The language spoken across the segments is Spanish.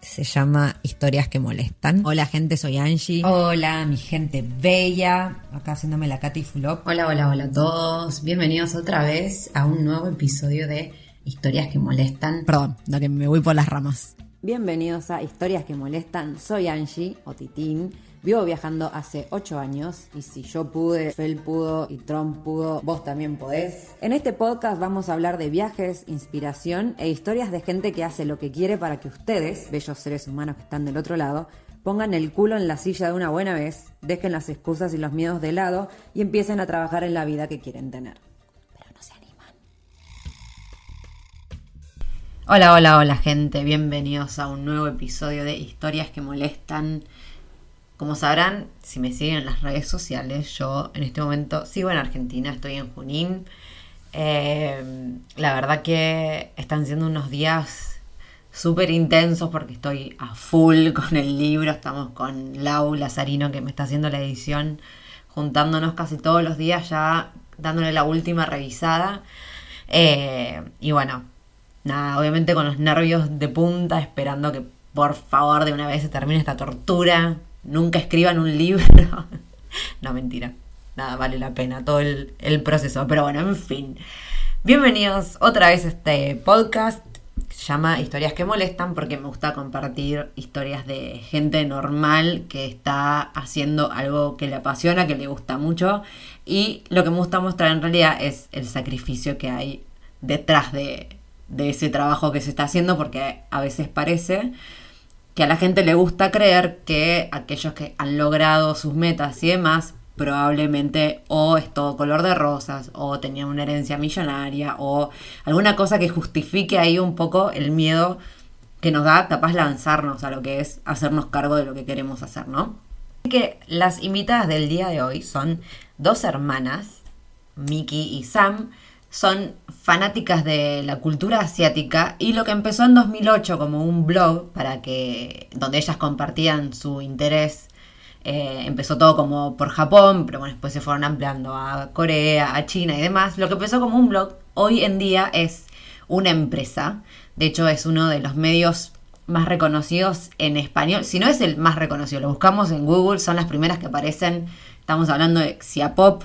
Se llama Historias que molestan. Hola gente, soy Angie. Hola mi gente bella. Acá haciéndome la Katy Fulop. Hola, hola, hola a todos. Bienvenidos otra vez a un nuevo episodio de Historias que molestan. Perdón, la que me voy por las ramas. Bienvenidos a Historias que molestan. Soy Angie o Titín. Vivo viajando hace 8 años y si yo pude, Fel pudo y Trump pudo, vos también podés. En este podcast vamos a hablar de viajes, inspiración e historias de gente que hace lo que quiere para que ustedes, bellos seres humanos que están del otro lado, pongan el culo en la silla de una buena vez, dejen las excusas y los miedos de lado y empiecen a trabajar en la vida que quieren tener. Pero no se animan. Hola, hola, hola gente. Bienvenidos a un nuevo episodio de Historias que molestan. Como sabrán, si me siguen en las redes sociales, yo en este momento sigo en Argentina, estoy en Junín. Eh, la verdad que están siendo unos días súper intensos porque estoy a full con el libro. Estamos con Lau Lazarino que me está haciendo la edición, juntándonos casi todos los días ya, dándole la última revisada. Eh, y bueno, nada, obviamente con los nervios de punta, esperando que por favor de una vez se termine esta tortura nunca escriban un libro. no, mentira. Nada, vale la pena todo el, proceso. Pero bueno, en fin. Bienvenidos otra vez a este podcast. Se llama Historias que molestan porque me gusta compartir historias de gente normal que está haciendo algo que le apasiona, que le gusta mucho. Y lo que me gusta mostrar en realidad es el sacrificio que hay detrás de, de ese trabajo que se está haciendo porque a veces parece que a la gente le gusta creer que aquellos que han logrado sus metas y demás probablemente o es todo color de rosas o tenían una herencia millonaria o alguna cosa que justifique ahí un poco el miedo que nos da capaz lanzarnos a lo que es hacernos cargo de lo que queremos hacer, ¿no? Así que las invitadas del día de hoy son dos hermanas, Miki y Sam, son fanáticas de la cultura asiática y lo que empezó en 2008 como un blog para que donde ellas compartían su interés eh, empezó todo como por Japón pero bueno después se fueron ampliando a Corea a China y demás. Lo que empezó como un blog hoy en día es una empresa. De hecho es uno de los medios más reconocidos en español. Si no es el más reconocido lo buscamos en Google son las primeras que aparecen. Estamos hablando de Xiapop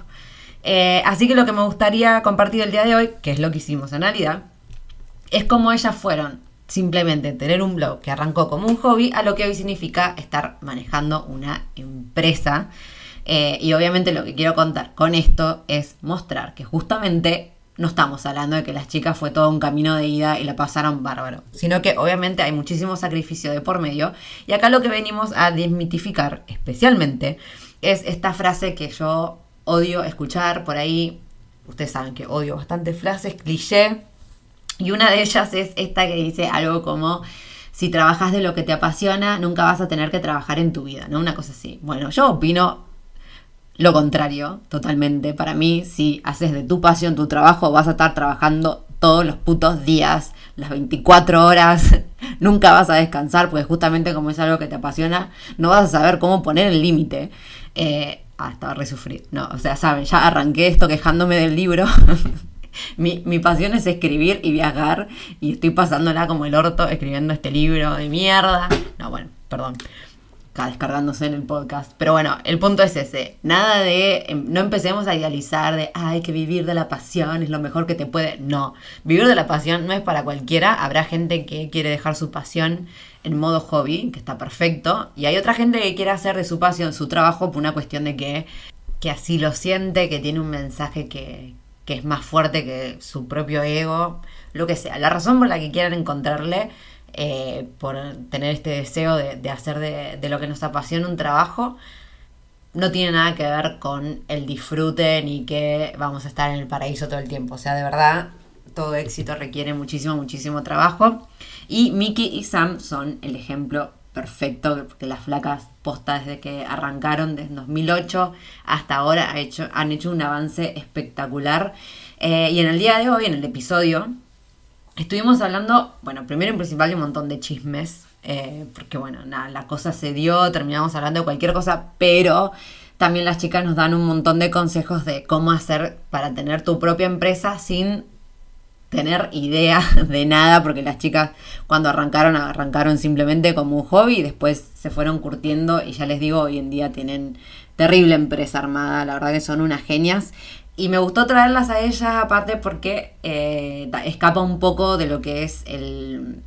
eh, así que lo que me gustaría compartir el día de hoy, que es lo que hicimos en realidad, es cómo ellas fueron simplemente tener un blog que arrancó como un hobby a lo que hoy significa estar manejando una empresa. Eh, y obviamente lo que quiero contar con esto es mostrar que justamente no estamos hablando de que las chicas fue todo un camino de ida y la pasaron bárbaro, sino que obviamente hay muchísimo sacrificio de por medio. Y acá lo que venimos a desmitificar especialmente es esta frase que yo odio escuchar por ahí, ustedes saben que odio bastantes frases, cliché, y una de ellas es esta que dice algo como, si trabajas de lo que te apasiona, nunca vas a tener que trabajar en tu vida, ¿no? Una cosa así. Bueno, yo opino lo contrario, totalmente. Para mí, si haces de tu pasión tu trabajo, vas a estar trabajando todos los putos días, las 24 horas, nunca vas a descansar, porque justamente como es algo que te apasiona, no vas a saber cómo poner el límite. Eh, Ah, estaba resufrido. No, o sea, saben, ya arranqué esto quejándome del libro. mi, mi, pasión es escribir y viajar. Y estoy pasándola como el orto escribiendo este libro de mierda. No, bueno, perdón. Descargándose en el podcast. Pero bueno, el punto es ese. Nada de, em, no empecemos a idealizar de, ay, que vivir de la pasión es lo mejor que te puede. No, vivir de la pasión no es para cualquiera. Habrá gente que quiere dejar su pasión en modo hobby, que está perfecto. Y hay otra gente que quiere hacer de su pasión su trabajo por una cuestión de que, que así lo siente, que tiene un mensaje que, que es más fuerte que su propio ego, lo que sea. La razón por la que quieran encontrarle eh, por tener este deseo de, hacer de, lo que nos apasiona un trabajo, no tiene nada que ver con el disfrute ni que vamos a estar en el paraíso todo el tiempo. O sea, de verdad, todo éxito requiere muchísimo, muchísimo trabajo. Y Mickey y Sam son el ejemplo perfecto, porque las flacas postas desde que arrancaron desde 2008 hasta ahora han hecho un avance espectacular. Eh, y en el día de hoy, en el episodio, Estuvimos hablando, bueno, primero en principal de un montón de chismes, eh, porque bueno, nada, la cosa se dio, terminamos hablando de cualquier cosa, pero también las chicas nos dan un montón de consejos de cómo hacer para tener tu propia empresa sin tener idea de nada, porque las chicas cuando arrancaron, arrancaron simplemente como un hobby y después se fueron curtiendo y ya les digo, hoy en día tienen terrible empresa armada, la verdad que son unas genias. Y me gustó traerlas a ellas aparte porque eh, escapa un poco de lo que es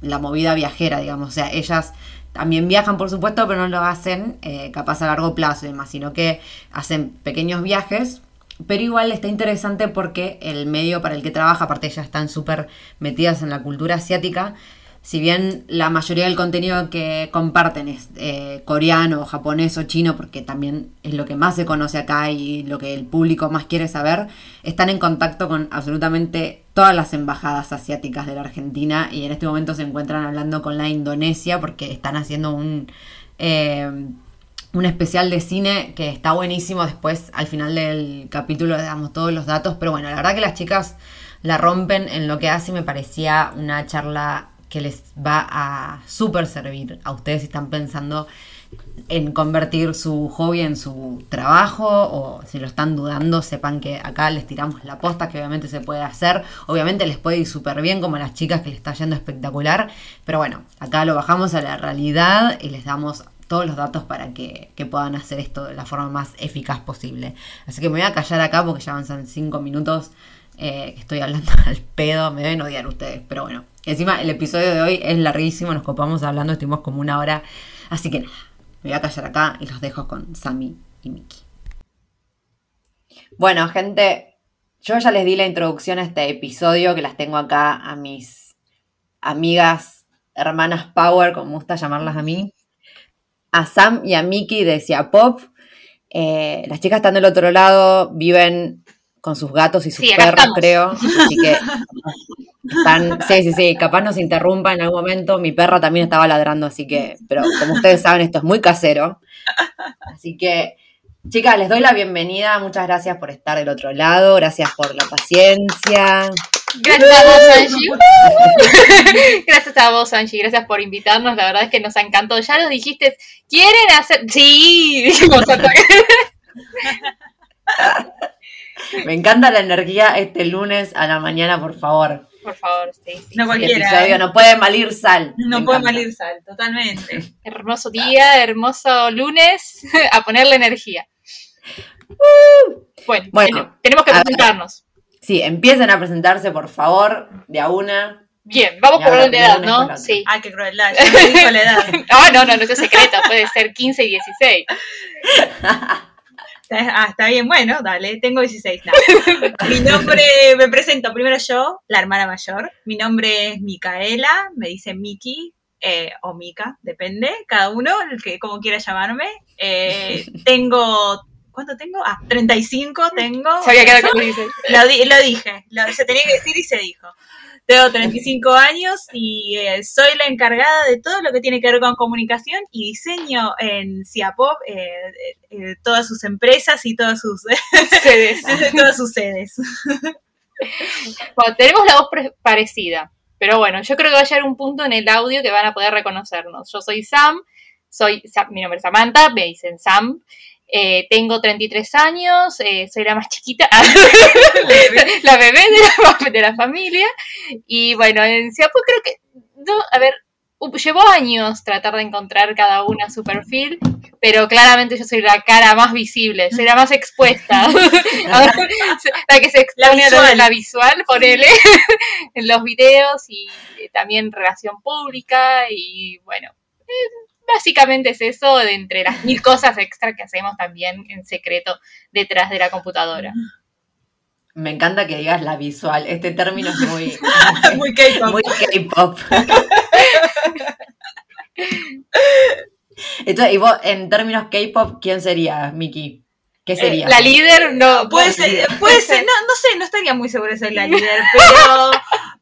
la movida viajera, digamos. O sea, ellas también viajan, por supuesto, pero no lo hacen eh, capaz a largo plazo y demás, sino que hacen pequeños viajes. Pero igual está interesante porque el medio para el que trabaja, aparte ellas están súper metidas en la cultura asiática, si bien la mayoría del contenido que comparten es eh, coreano, japonés o chino, porque también es lo que más se conoce acá y lo que el público más quiere saber, están en contacto con absolutamente todas las embajadas asiáticas de la Argentina y en este momento se encuentran hablando con la Indonesia porque están haciendo un... Eh, un especial de cine que está buenísimo. Después, al final del capítulo, le damos todos los datos. Pero bueno, la verdad que las chicas la rompen en lo que hace. Me parecía una charla que les va a súper servir a ustedes si están pensando en convertir su hobby en su trabajo o si lo están dudando, sepan que acá les tiramos la posta, que obviamente se puede hacer. Obviamente les puede ir súper bien como a las chicas que les está yendo espectacular, pero bueno, acá lo bajamos a la realidad y les damos todos los datos para que, puedan hacer esto de la forma más eficaz posible. Así que me voy a callar acá porque ya avanzan cinco minutos eh, estoy hablando al pedo, me deben odiar ustedes, pero bueno. Encima el episodio de hoy es larguísimo, nos copamos hablando, estuvimos como una hora. Así que nada, me voy a callar acá y los dejo con Sammy y Miki. Bueno, gente, yo ya les di la introducción a este episodio, que las tengo acá a mis amigas, hermanas Power, como gusta llamarlas a mí. A Sam y a Miki de Cia Pop. Eh, las chicas están del otro lado, viven con sus gatos y sus perros, creo. Así que están, sí, sí, sí, capaz nos interrumpa en algún momento. Mi perra también estaba ladrando, así que, pero como ustedes saben, esto es muy casero. Así que, chicas, les doy la bienvenida. Muchas gracias por estar del otro lado. Gracias por la paciencia. Gracias a vos, Angie. gracias a vos, Angie. Gracias por invitarnos. La verdad es que nos ha encantado. Ya nos dijiste, ¿quieren hacer? Sí, dijimos Me encanta la energía este lunes a la mañana, por favor. Por favor, sí. No cualquiera. ¿eh? no puede malir sal. No puede malir sal, totalmente. Hermoso día, hermoso lunes, a ponerle energía. Uh. bueno, tenemos que presentarnos. sí, empiecen a presentarse, por favor, de a una. Bien, vamos por orden de edad, ¿no? Sí. Ay, qué crueldad, ya me dijo la edad. Ah, no, no, no, es secreto, puede ser 15 y 16. Ah, está bien, bueno, dale, tengo 16. Mi nombre, me presento primero yo, la hermana mayor. Mi nombre es Micaela, me dice Miki eh, o Mika, depende, cada uno, el que como quiera llamarme. Eh, tengo ¿Cuánto tengo? Ah, 35 tengo. Sabía que era. Lo, lo dije, se tenía que decir y se dijo. Tengo 35 años y eh, soy la encargada de todo lo que tiene que ver con comunicación y diseño en Ciapop eh, eh, todas sus empresas y todas sus sedes. todas sus sedes. Bueno, tenemos la voz parecida, pero bueno, yo creo que va a llegar un punto en el audio que van a poder reconocernos. Yo soy Sam, soy mi nombre es Samantha, me dicen Sam, eh, tengo 33 años, eh, soy la más chiquita, la bebé de la, de la, familia. Y bueno, en Siapu creo que, no, a ver, llevó años tratar de encontrar cada una su perfil, pero claramente yo soy la cara más visible, soy la más expuesta. la que se expone a lo de la visual, ponele, en los videos y también relación pública y bueno. Básicamente es eso de entre las mil cosas extra que hacemos también en secreto detrás de la computadora. Me encanta que digas la visual. Este término es muy, Muy K-pop. muy K-pop. Entonces, y vos, en términos K-pop, ¿quién sería, Miki? ¿Qué sería? Eh, La líder no Puede ser, puede ser, no, no sé, no estaría muy segura de ser la líder, pero,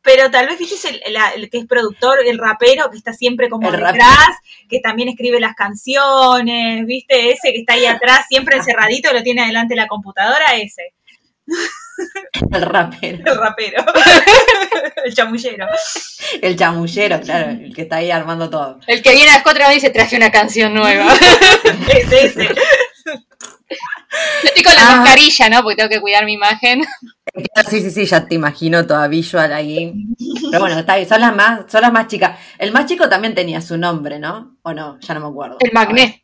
pero tal vez, viste, es el, la- el que es productor, el rapero que está siempre como El detrás, que también escribe las canciones, viste, ese que está ahí atrás, siempre encerradito, lo tiene adelante la computadora, ese, El rapero. el rapero, el chamullero. El chamullero, claro, el que está ahí armando todo. El que viene a las 4 y dice traje una canción nueva. Ese, ese. Yo estoy con la Ah. mascarilla, ¿no? Porque tengo que cuidar mi imagen. Sí, sí, sí, ya te imagino toda visual ahí. Pero bueno, está bien, son las más, son las más chicas. El más chico también tenía su nombre, ¿no? ¿O no? Ya no me acuerdo. El magné.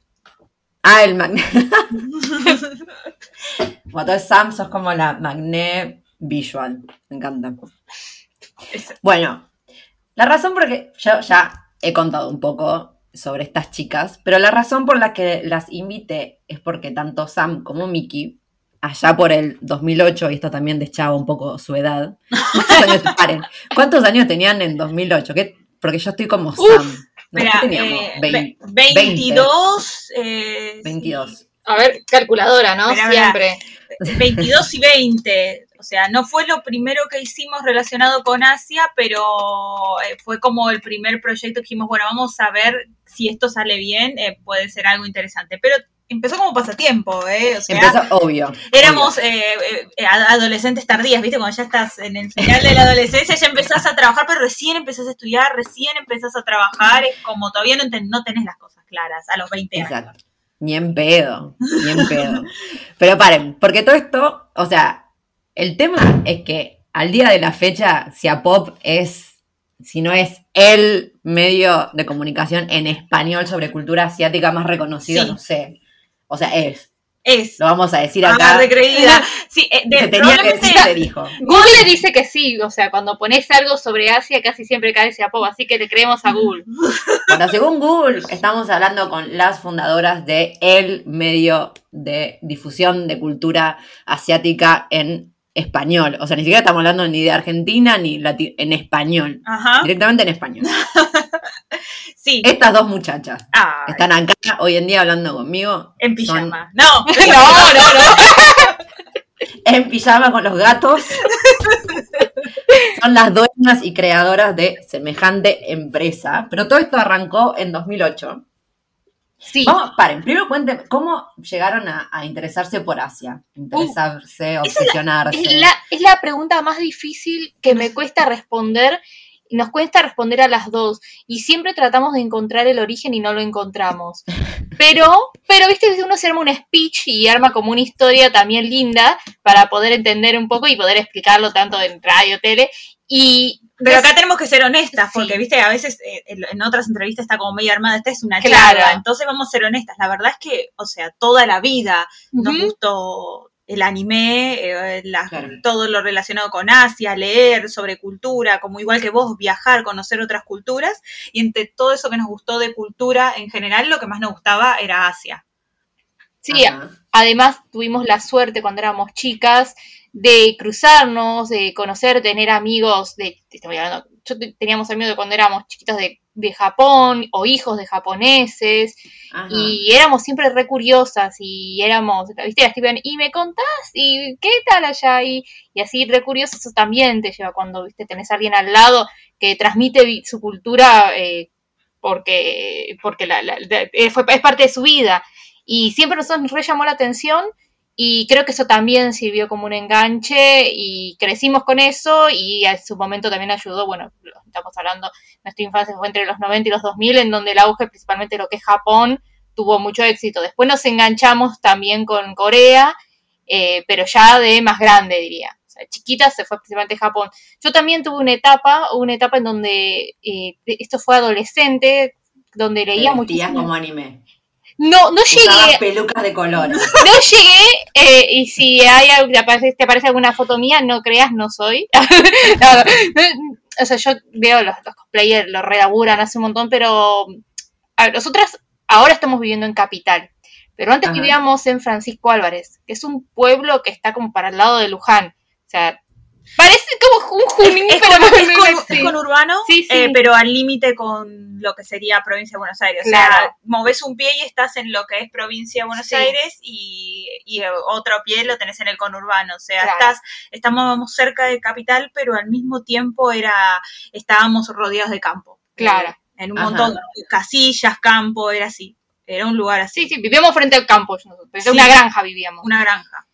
Ah, el magné. bueno, entonces Sam sos como la magné visual. Me encanta. Bueno, la razón por que yo ya he contado un poco sobre estas chicas, pero la razón por la que las invité es porque tanto Sam como Mickey, allá por el 2008, y esto también deschaba un poco su edad, ¿cuántos años, paren, ¿cuántos años tenían en 2008? ¿Qué? Porque yo estoy como Sam. ¿no? Mira, ¿Qué teníamos? eh, Vein- ve- 22, eh, 22. A ver, calculadora, ¿no? Mira, mira. Siempre. 22 y 20. O sea, no fue lo primero que hicimos relacionado con Asia, pero eh, fue como el primer proyecto que dijimos, bueno, vamos a ver si esto sale bien, eh, puede ser algo interesante. Pero empezó como pasatiempo, ¿eh? O sea, Empezó, obvio. éramos eh, eh, eh, adolescentes tardías, ¿viste? Cuando ya estás en el final de la adolescencia, ya empezás a trabajar, pero recién empezás a estudiar, recién empezás a trabajar, es como todavía no, enten- no tenés las cosas claras a los 20 años. Exacto. Ni en pedo, ni en pedo. Pero paren, porque todo esto, o sea, el tema es que al día de la fecha, si a Pop es, si no es el medio de comunicación en español sobre cultura asiática más reconocido, Sí. no sé. O sea, es. Es. Lo vamos a decir Ah, acá. recreída. Sí, eh, de- Se tenía que decir, se dijo. Google dice que sí, o sea, cuando pones algo sobre Asia casi siempre cae ese apodo, así que le creemos a Google. Bueno, según Google, estamos hablando con las fundadoras de el medio de difusión de cultura asiática en español. O sea, ni siquiera estamos hablando ni de Argentina ni lati- en español. Ajá. Directamente en español. Sí. Estas dos muchachas Ay, están acá hoy en día hablando conmigo. en Son pijama. No, No, no, no. en pijama con los gatos. Son las dueñas y creadoras de semejante empresa. Pero todo esto arrancó en 2008. Sí. Vamos, paren, primero cuenten cómo llegaron a, a interesarse por Asia. Interesarse, obsesionarse. Es la, es la pregunta más difícil que me cuesta responder. Nos cuesta responder a las dos. Y siempre tratamos de encontrar el origen y no lo encontramos. Pero, pero viste, uno se arma un speech y arma como una historia también linda para poder entender un poco y poder explicarlo tanto en radio, tele. Y Pero acá tenemos que ser honestas, Sí. porque, viste, a veces eh, en otras entrevistas está como medio armada, esta es una Claro. charla, entonces vamos a ser honestas. La verdad es que, o sea, toda la vida nos gustó el anime, eh, la- Claro. todo lo relacionado con Asia, leer sobre cultura, como igual que vos, viajar, conocer otras culturas, y entre todo eso que nos gustó de cultura en general, lo que más nos gustaba era Asia. sí, Ajá. Además, tuvimos la suerte cuando éramos chicas de cruzarnos, de conocer, tener amigos de, estoy hablando, yo te- teníamos amigos de cuando éramos chiquitos de, de Japón o hijos de japoneses Ajá. y éramos siempre re curiosas y éramos, viste, las y me contás y qué tal allá y, y así re curioso eso también te lleva cuando, viste, tenés a alguien al lado que transmite su cultura eh, porque, porque la, la- la- eh, fue- es parte de su vida. Y siempre nos re llamó la atención y creo que eso también sirvió como un enganche y crecimos con eso y a su momento también ayudó, bueno, estamos hablando, nuestra infancia fue entre los 90 y los 2000 en donde el auge principalmente lo que es Japón tuvo mucho éxito. Después nos enganchamos también con Corea, eh, pero ya de más grande diría. sea, chiquita se fue principalmente a Japón. Yo también tuve una etapa, una etapa en donde eh, esto fue adolescente, donde leía vestías como anime. No, no llegué, pelucas de colores. no llegué, eh, y si hay, te aparece, te aparece alguna foto mía, no creas, no soy. No, no, no, o sea, yo veo los, los cosplayers, los relaburan hace un montón, pero a ver, nosotras ahora estamos viviendo en Capital, pero antes Ajá. vivíamos en Francisco Álvarez, que es un pueblo que está como para el lado de Luján. O sea, parece como un Junín, Es, pero con- es con- es así. es conurbano, Sí, sí. eh, pero al límite con lo que sería provincia de Buenos Aires. O sea, moves un pie y estás en lo que es provincia de Buenos Sí. Aires y, y otro pie lo tenés en el conurbano. O sea, Claro. estás, estábamos cerca de capital, pero al mismo tiempo era, estábamos rodeados de campo. Claro. Eh, en un Ajá. montón de casillas, campo, era así. Era un lugar así. Sí, sí, vivíamos frente al campo, nosotros, frente a Sí. una granja vivíamos. Una granja.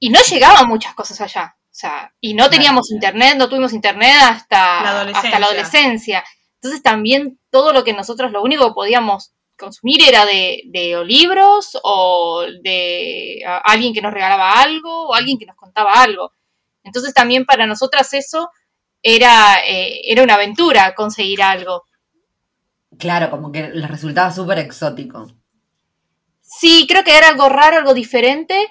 y no llegaban muchas cosas allá. O sea, y no teníamos internet, no tuvimos internet hasta La adolescencia. hasta la adolescencia. Entonces también todo lo que nosotros, lo único que podíamos consumir era de, de o libros o de a- alguien que nos regalaba algo o alguien que nos contaba algo. Entonces también para nosotras eso era, eh, era una aventura conseguir algo. Claro, como que les resultaba súper exótico. Sí, creo que era algo raro, algo diferente.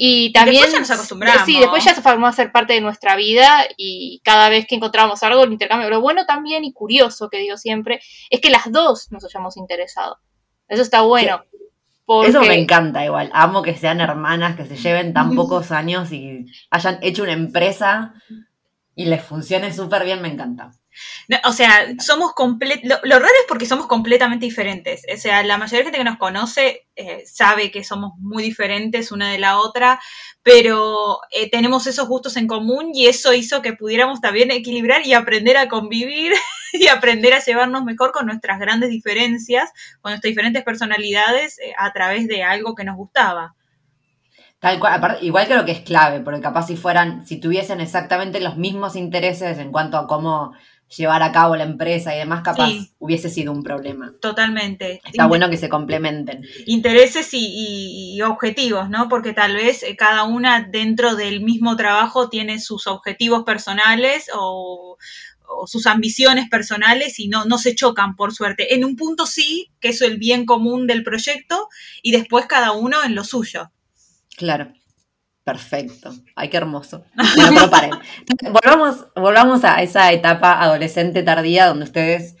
Y también. después ya nos acostumbramos. Sí, después ya se formó a ser parte de nuestra vida y cada vez que encontrábamos algo, el intercambio. Lo bueno también y curioso, que digo siempre, es que las dos nos hayamos interesado. Eso está bueno. Porque, Eso me encanta igual. Amo que sean hermanas, que se lleven tan pocos años y hayan hecho una empresa y les funcione súper bien, me encanta. O sea, somos comple- lo, raro es porque somos completamente diferentes. O sea, la mayoría de gente que nos conoce eh, sabe que somos muy diferentes una de la otra, pero eh, tenemos esos gustos en común y eso hizo que pudiéramos también equilibrar y aprender a convivir y aprender a llevarnos mejor con nuestras grandes diferencias, con nuestras diferentes personalidades eh, a través de algo que nos gustaba. Igual creo que es clave, porque capaz si fueran, si tuviesen exactamente los mismos intereses en cuanto a cómo llevar a cabo la empresa y demás, capaz Sí. hubiese sido un problema. Totalmente. Está bueno que se complementen. intereses y, y- y objetivos, ¿no? Porque tal vez eh, cada una dentro del mismo trabajo tiene sus objetivos personales o, o sus ambiciones personales y no, no se chocan, por suerte. En un punto sí, que es el bien común del proyecto, y después cada uno en lo suyo. Claro. Perfecto. Ay, qué hermoso. Bueno, pero paren. Volvamos, volvamos a esa etapa adolescente tardía donde ustedes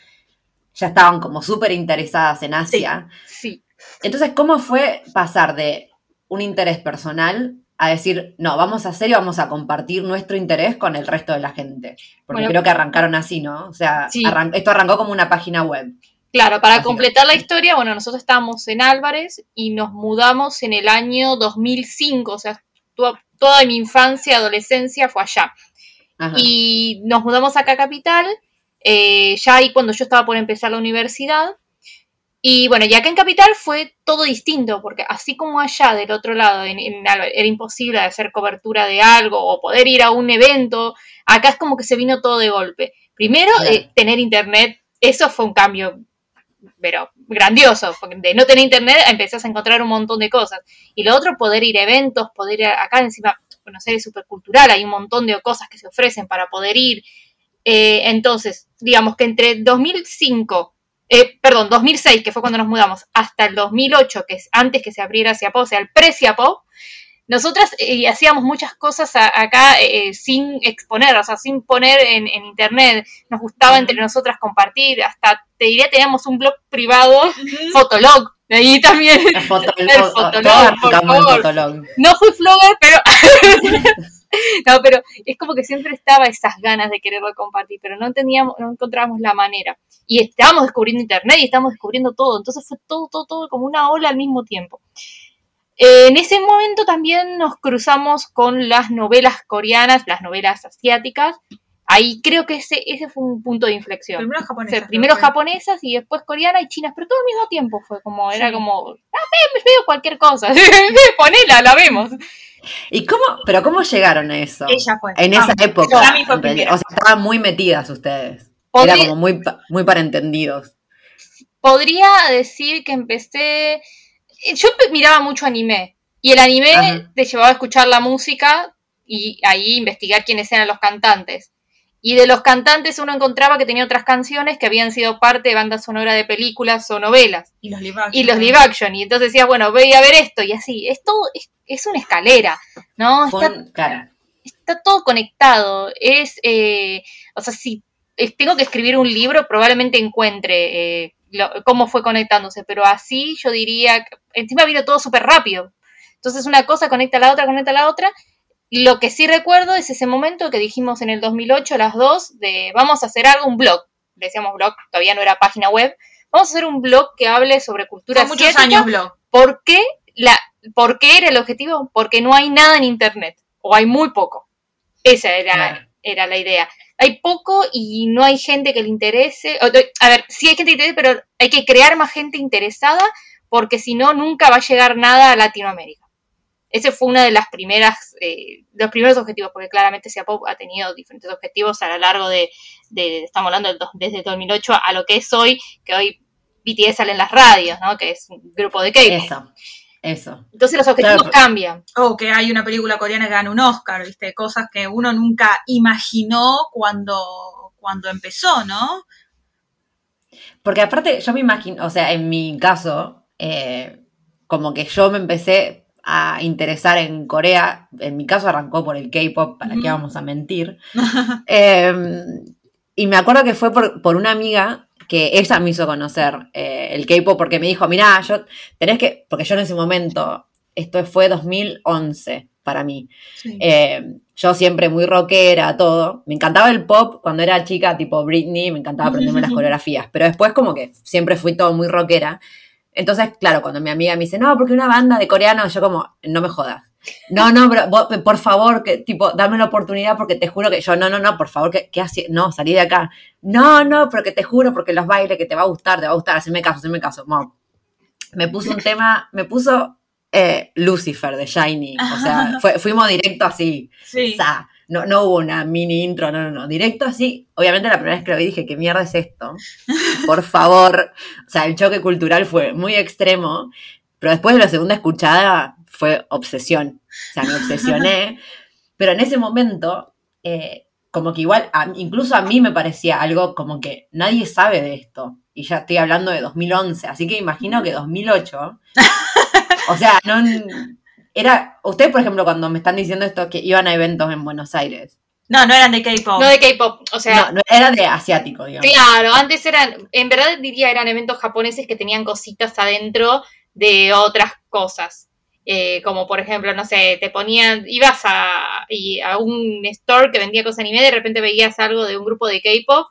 ya estaban como súper interesadas en Asia. Sí. Entonces, ¿cómo fue pasar de un interés personal a decir, no, vamos a hacer y vamos a compartir nuestro interés con el resto de la gente? Porque Bueno. creo que arrancaron así, ¿no? O sea, Sí. arran- esto arrancó como una página web. Claro, para completar la historia, bueno, nosotros estábamos en Álvarez y nos mudamos en el año 2005, o sea, toda, toda mi infancia y adolescencia fue allá. Ajá. Y nos mudamos acá a Capital, eh, ya ahí cuando yo estaba por empezar la universidad. Y bueno, y acá en Capital fue todo distinto, porque así como allá del otro lado en, en Álvarez, era imposible hacer cobertura de algo o poder ir a un evento, acá es como que se vino todo de golpe. Primero, eh, tener internet, eso fue un cambio, pero grandioso, porque de no tener internet empezás a encontrar un montón de cosas. Y lo otro, poder ir a eventos, poder ir acá encima, Buenos Aires es súper cultural, hay un montón de cosas que se ofrecen para poder ir. Eh, entonces, digamos que entre 2005, eh, perdón, 2006, que fue cuando nos mudamos, hasta el 2008, que es antes que se abriera Ciapó, o sea, el pre-Ciapó, nosotras eh, hacíamos muchas cosas a- acá eh, sin exponer, o sea, sin poner en, en internet. Nos gustaba entre nosotras compartir, hasta te diría, teníamos un blog privado, Fotolog, de ahí también. El fotolog, El todos fotolog, por arrancamos el favor. fotolog. No fui flogger, pero. no, pero es como que siempre estaba esas ganas de quererlo compartir, pero no entendíamos, no encontrábamos la manera. Y estábamos descubriendo internet y estábamos descubriendo todo. Entonces fue todo, todo, todo como una ola al mismo tiempo. En ese momento también nos cruzamos con las novelas coreanas, las novelas asiáticas. Ahí creo que ese, ese fue un punto de inflexión. Primero O japonesas. sea, primero japonesas y después coreanas y chinas, pero todo al mismo tiempo fue como, era Sí. como, ah, ve- veo cualquier cosa, ponela, la vemos. ¿Y cómo, pero cómo llegaron a eso? Ella fue. En esa época. O sea, estaban muy metidas ustedes. Podría- Era como muy, muy para entendidos. Podría decir que empecé, yo empe- miraba mucho anime y el anime Ajá. te llevaba a escuchar la música y ahí investigar quiénes eran los cantantes. Y de los cantantes uno encontraba que tenía otras canciones que habían sido parte de bandas sonoras de películas o novelas. Y los live action. Y los live action. Y entonces decías, bueno, voy a ver esto. Y así, esto es, es una escalera, ¿no? Está, claro. está todo conectado. Es, eh, o sea, si eh, tengo que escribir un libro, probablemente encuentre eh, lo- cómo fue conectándose. Pero así yo diría, que- encima vino todo súper rápido. Entonces una cosa conecta a la otra, conecta a la otra. Lo que sí recuerdo es ese momento que dijimos en el 2008, las dos, de vamos a hacer algo, un blog. Decíamos blog, todavía no era página web. Vamos a hacer un blog que hable sobre cultura Son muchos años blog. ¿Por qué, la, ¿Por qué era el objetivo? Porque no hay nada en Internet, o hay muy poco. Esa era, Claro. era la idea. Hay poco y no hay gente que le interese. A ver, sí hay gente que interese, pero hay que crear más gente interesada, porque si no, nunca va a llegar nada a Latinoamérica. Ese fue una de las primeras, eh, los primeros objetivos, porque claramente Pop ha tenido diferentes objetivos a lo largo de, de- estamos hablando del desde 2008 a lo que es hoy, que hoy BTS sale en las radios, ¿no? Que es un grupo de K-pop. Eso, eso. Entonces los objetivos Claro. cambian. O que hay una película coreana que gana un Oscar, ¿viste? Cosas que uno nunca imaginó cuando, cuando empezó, ¿no? Porque aparte, yo me imagino, o sea, en mi caso, eh, como que yo me empecé a interesar en Corea, en mi caso arrancó por el K-pop, para qué vamos a mentir. Eh, y me acuerdo que fue por, por una amiga que ella me hizo conocer eh, el K-pop porque me dijo, mirá, yo tenés que, porque yo en ese momento, esto fue 2011 para mí, Sí. eh, yo siempre muy rockera, todo. Me encantaba el pop cuando era chica, tipo Britney, me encantaba aprenderme las coreografías. Pero después como que siempre fui todo muy rockera. Entonces, claro, cuando mi amiga me dice, no, porque una banda de coreanos, yo como, no me jodas. No, no, pero vos, por favor, que tipo, dame la oportunidad porque te juro que yo, no, no, no, por favor, que, que así, no, salí de acá. No, no, pero que te juro porque los bailes, que te va a gustar, te va a gustar, haceme caso, haceme caso. Mo. Me puso un tema, me puso eh, Lucifer de Shiny. O sea, fuimos directo así. Sí. Sa, no, no hubo una mini intro, no, no, no. Directo así. Obviamente la primera vez que lo vi dije, ¿qué mierda es esto? Por favor. O sea, el choque cultural fue muy extremo. Pero después de la segunda escuchada fue obsesión. O sea, me obsesioné. Pero en ese momento, eh, como que igual, a- incluso a mí me parecía algo como que nadie sabe de esto. Y ya estoy hablando de 2011. Así que imagino que 2008. o sea, no. Era. Ustedes, por ejemplo, cuando me están diciendo esto, que iban a eventos en Buenos Aires. No, no eran de K-pop. No de K-pop. O sea, no, no, era de asiático, digamos. claro, antes eran, en verdad diría eran eventos japoneses que tenían cositas adentro de otras cosas. Eh, como por ejemplo, no sé, te ponían, ibas a, y a un store que vendía cosas anime, de repente veías algo de un grupo de K-pop,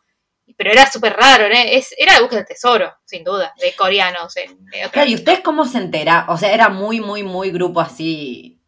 pero era súper raro, ¿no? Es, era la búsqueda del tesoro, sin duda, de coreanos. En, de Claro, ¿y ustedes cómo se entera? O sea, era muy, muy, muy grupo así,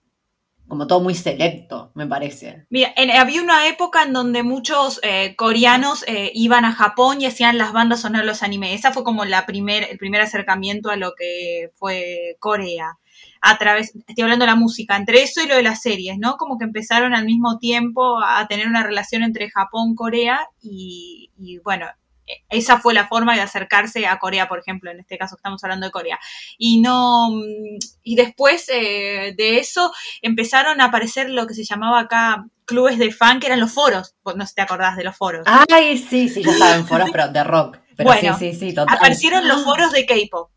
como todo muy selecto, me parece. Mira, en- había una época en donde muchos eh, coreanos eh, iban a Japón y hacían las bandas sonoras de los animes. Esa fue como la primer, el primer acercamiento a lo que fue Corea. A través, estoy hablando de la música, entre eso y lo de las series, ¿no? Como que empezaron al mismo tiempo a tener una relación entre Japón, Corea y, y bueno, e- esa fue la forma de acercarse a Corea, por ejemplo, en este caso estamos hablando de Corea. Y no, y después eh, de eso empezaron a aparecer lo que se llamaba acá clubes de fan, que eran los foros. No sé si te acordás de los foros. Ay, sí, sí, yo estaba en foros, pero de rock. Pero Bueno, sí, sí, sí, total. aparecieron los foros de K-pop.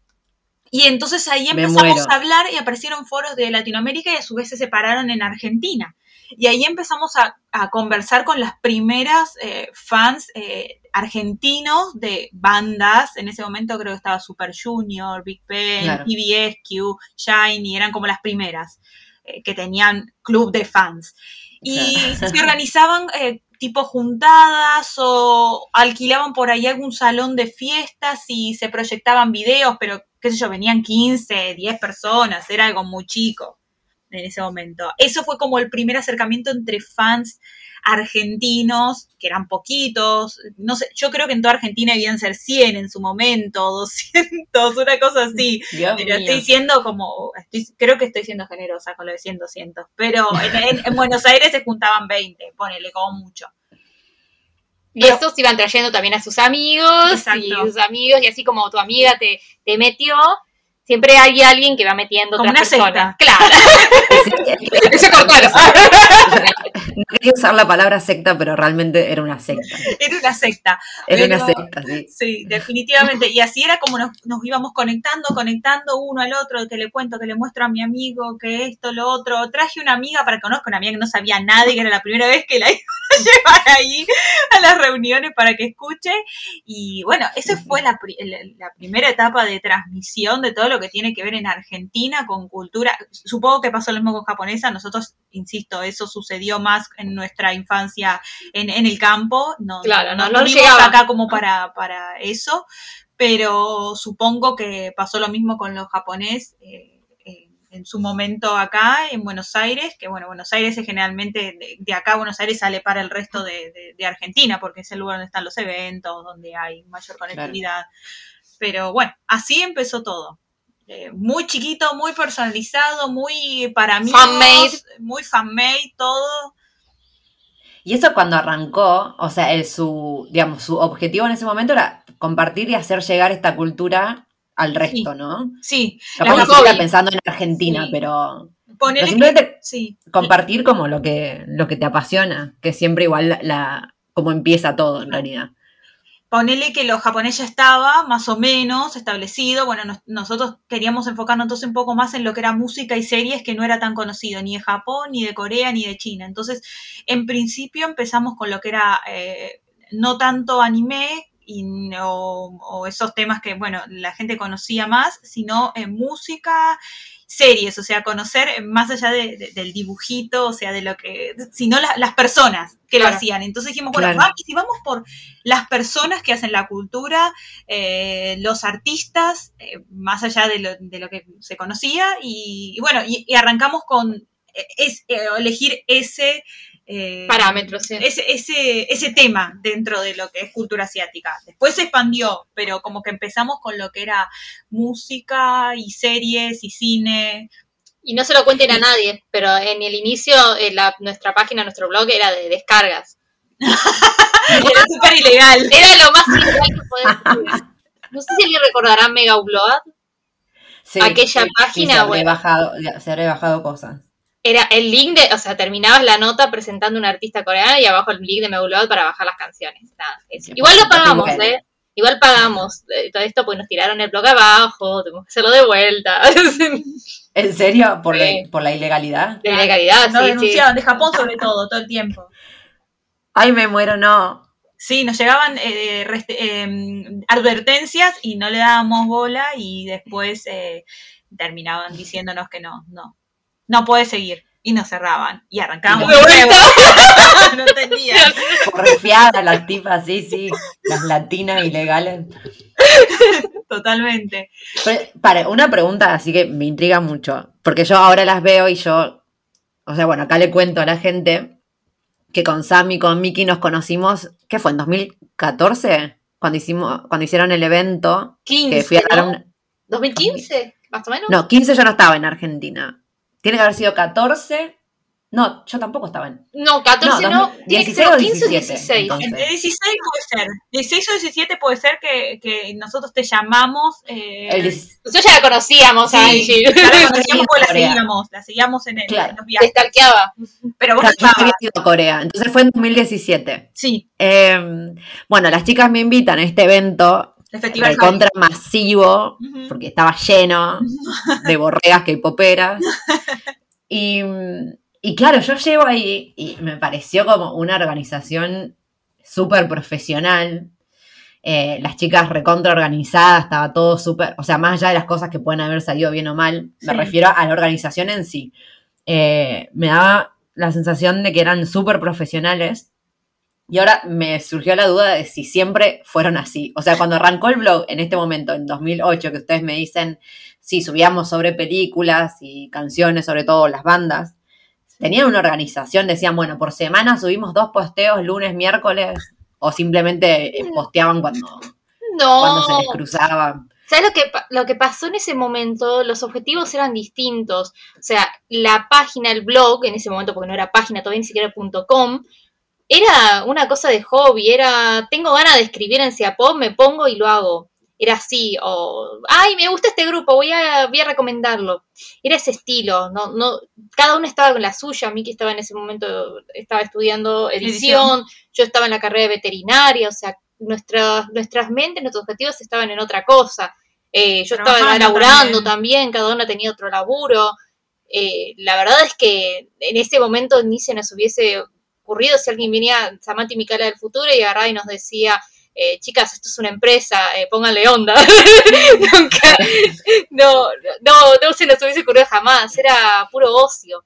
Y entonces ahí empezamos a hablar y aparecieron foros de Latinoamérica y a su vez se separaron en Argentina. Y ahí empezamos a, a conversar con las primeras eh, fans eh, argentinos de bandas. En ese momento creo que estaba Super Junior, Big Bang, Claro. PBSQ, Shiny, eran como las primeras eh, que tenían club de fans. Y Claro. se organizaban tipo juntadas o alquilaban por ahí algún salón de fiestas y se proyectaban videos, pero qué sé yo, venían 15, 10 personas, era algo muy chico en ese momento. Eso fue como el primer acercamiento entre fans argentinos, que eran poquitos, no sé, yo creo que en toda Argentina debían ser 100 en su momento, 200, una cosa así. Dios Pero mío. estoy siendo como, estoy, creo que estoy siendo generosa con lo de 100, 200. Pero en, en- en Buenos Aires se juntaban 20, ponele como mucho. Y estos iban trayendo también a sus amigos Exacto. y sus amigos, y así como tu amiga te, te metió, siempre hay alguien que va metiendo Como otras una personas. secta. Claro. Eso con cuernos. No quería usar la palabra secta, pero realmente era una secta. Era una secta. Era una Pero- secta, sí. Sí, definitivamente. Y así era como nos, nos íbamos conectando, conectando uno al otro, que le cuento, que le muestro a mi amigo, que esto, lo otro. Traje una amiga para que conozca una amiga que no sabía nada y que era la primera vez que la iba a llevar ahí a las reuniones para que escuche. Y bueno, esa fue la, pri- la- primera etapa de transmisión de todo lo que tiene que ver en Argentina con cultura. Supongo que pasó lo mismo con japonesa. Nosotros, insisto, eso sucedió más en nuestra infancia en, en el campo. No, Claro, no- no, no llegaba. acá como para, para eso, pero supongo que pasó lo mismo con los japonés eh, en su momento acá en Buenos Aires, que bueno, Buenos Aires es generalmente de, de acá a Buenos Aires sale para el resto de, de- de Argentina, porque es el lugar donde están los eventos, donde hay mayor conectividad. Pero bueno, así empezó todo. Eh, muy chiquito, muy personalizado, muy para mí, Fan-made. muy fan-made, todo. Y eso cuando arrancó, o sea, el, su, digamos, su objetivo en ese momento era compartir y hacer llegar esta cultura al resto, ¿no? Sí, Capaz la que pensando en Argentina, Sí. pero, pero que- simplemente sí. compartir como lo que, lo que te apasiona, que siempre igual la, la- como empieza todo en realidad. Ponele que lo japonés ya estaba más o menos establecido. Bueno, nos- nosotros queríamos enfocarnos entonces un poco más en lo que era música y series que no era tan conocido, ni de Japón, ni de Corea, ni de China. Entonces, en principio empezamos con lo que era eh, no tanto anime y o esos temas que, bueno, la gente conocía más, sino eh, música, series, o sea, conocer más allá de- de- del dibujito, o sea, de lo que, sino la- las personas que Claro. lo hacían. Entonces dijimos, bueno, Claro. va- y si vamos por las personas que hacen la cultura, eh, los artistas, eh, más allá de lo, de lo que se conocía, y, y bueno, y, y arrancamos con es, eh, elegir ese... eh, Parámetros, sí. ese, ese, ese tema dentro de lo que es cultura asiática. Después se expandió, pero como que empezamos con lo que era música y series y cine. Y no se lo cuenten a nadie, pero en el inicio eh, la- nuestra página, nuestro blog era de descargas. Era súper ilegal. Era lo más ilegal que podés hacer. No sé si alguien recordará Mega Upload. Sí, Aquella sí, página, se, habré bueno. bajado, se habré bajado cosas. Era el link de, o sea, terminabas la nota presentando a un artista coreano y abajo el link de Mega Upload para bajar las canciones. Nada, Igual lo supuesto, pagamos. ¿eh? Igual pagamos eh, todo esto, pues nos tiraron el blog abajo, tuvimos que hacerlo de vuelta. ¿En serio? ¿Por, Sí. la, por la ilegalidad? de legalidad, Nos sí, sí. denunciaban de Japón sobre todo, todo el tiempo. Ay, me muero, no. Sí, nos llegaban eh, rest- eh, advertencias y no le dábamos bola y después eh, terminaban diciéndonos que no, no, no puede seguir. Y nos cerraban y arrancábamos. No entendía. Las tipas, sí, sí. Las latinas ilegales. Totalmente. Pero, para, una pregunta así que me intriga mucho. Porque yo ahora las veo y yo. O sea, bueno, acá le cuento a la gente que con Sam y con Miki nos conocimos. ¿Qué fue? ¿En 2014? Cuando hicimos, cuando hicieron el evento. 15, Que fui a dar ¿no? un. 2015, más o menos. No, 15 yo no estaba en Argentina. Tiene que haber sido 14. No, yo tampoco estaba en. No, 14 No, no, 2000, tiene que 16 ser o 15 o 17, 16. entonces. Entre 16 puede ser. 16 o 17 puede ser que, que nosotros te llamamos. Eh, El 10 Nosotros ya la conocíamos a sí, Angie. ya la conocíamos porque la seguíamos. La seguíamos en, el, Claro. en los Te viajes. stalkeaba. Pero vos Claro, había ido a Corea. Entonces fue en 2017. Sí, Eh, bueno, las chicas me invitan a este evento el festival. recontra masivo, porque estaba lleno de borregas que poperas. Y, y claro, yo llego ahí y me pareció como una organización súper profesional. Eh, las chicas recontra organizadas, estaba todo súper, o sea, más allá de las cosas que pueden haber salido bien o mal, me refiero a la organización en sí. Eh, me daba la sensación de que eran súper profesionales. Y ahora me surgió la duda de si siempre fueron así. O sea, cuando arrancó el blog en este momento, en 2008, que ustedes me dicen, sí, subíamos sobre películas y canciones, sobre todo las bandas, tenían una organización, decían, bueno, por semana subimos dos posteos lunes, miércoles, o simplemente eh, posteaban cuando, cuando se les No. cruzaba. ¿Sabes lo que, lo que pasó en ese momento? Los objetivos eran distintos. O sea, la página, el blog, en ese momento, porque no era página, todavía ni siquiera punto .com, era una cosa de hobby, era, tengo ganas de escribir en Ciapop, me pongo y lo hago. era así, o, ay, me gusta este grupo, voy a, voy a recomendarlo. Era ese estilo, no, no, cada uno estaba con la suya, Miki estaba en ese momento, estaba estudiando edición, yo estaba en la carrera de veterinaria, o sea, nuestras, nuestras mentes, nuestros objetivos estaban en otra cosa. Eh, yo estaba laburando también. también. cada uno tenía otro laburo. Eh, la verdad es que en ese momento ni se nos hubiese ocurrido si alguien venía, Samantha y Micaela del futuro, y agarraba y nos decía, eh, chicas, esto es una empresa, eh, pónganle onda. Nunca, no, no, no se nos hubiese ocurrido jamás, era puro ocio.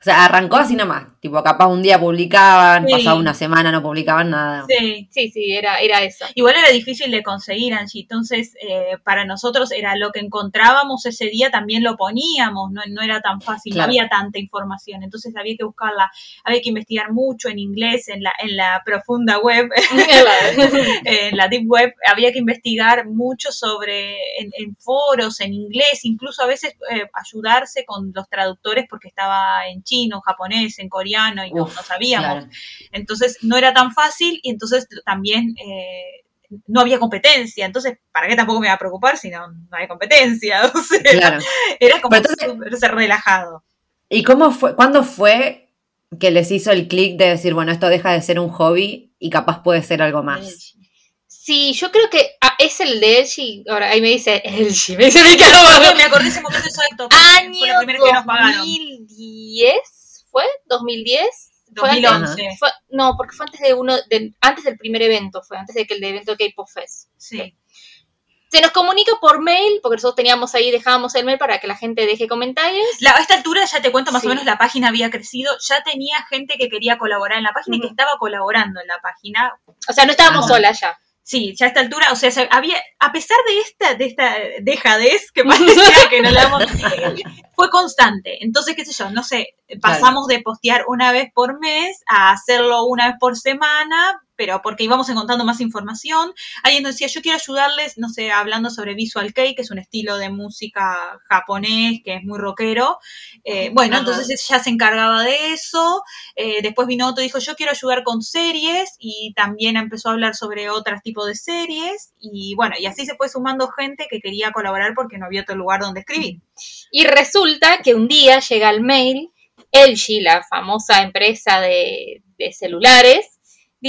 O sea, arrancó así nomás. Tipo, capaz un día publicaban, Sí. pasaba una semana, no publicaban nada. Sí. Sí, sí, era, era eso. Igual era difícil de conseguir, Angie. Entonces, eh, para nosotros era lo que encontrábamos ese día, también lo poníamos. No, no era tan fácil, Claro. no había tanta información. Entonces, había que buscarla, había que investigar mucho en inglés, en la, en la profunda web, en la deep web. Había que investigar mucho sobre, en, en foros, en inglés, incluso a veces eh, ayudarse con los traductores porque estaba en chino, en japonés, en coreano y no, Uf, no sabíamos. claro. Entonces no era tan fácil y entonces también eh, no había competencia. Entonces, ¿para qué tampoco me iba a preocupar si no, no hay competencia? O sea, Claro. era como entonces- ser relajado. ¿Y cómo fue, cuándo fue que les hizo el clic de decir, bueno, esto deja de ser un hobby y capaz puede ser algo más? Sí, yo creo que ah, es el de Elchi. Ahora ahí me dice Elchi, me dice mi me acordé ese momento exacto. Año Fue la primera que nos pagaron. 2010, ¿fue? ¿2010? Fue antes- 2011. fue- no, porque fue antes de uno, de- antes del primer evento, fue antes de que el de evento de K-Pop Fest. Sí. Se nos comunica por mail, porque nosotros teníamos ahí, dejábamos el mail para que la gente deje comentarios. La- a esta altura ya te cuento más Sí. o menos la página había crecido, ya tenía gente que quería colaborar en la página y que estaba colaborando en la página. O sea, no estábamos Ah. solas ya. Sí, ya a esta altura, o sea, se- había, a pesar de esta, de esta dejadez que parecía que no la damos, fue constante. Entonces, qué sé yo, no sé, pasamos de postear una vez por mes a hacerlo una vez por semana, pero porque íbamos encontrando más información. Alguien nos decía, yo quiero ayudarles, no sé, hablando sobre Visual Kei, que es un estilo de música japonés, que es muy rockero. Eh, bueno, Ajá. entonces ella se encargaba de eso. Eh, después vino otro y dijo, yo quiero ayudar con series y también empezó a hablar sobre otros tipos de series y bueno, y así se fue sumando gente que quería colaborar porque no había otro lugar donde escribir. Y resulta que un día llega el mail, LG, la famosa empresa de, de celulares,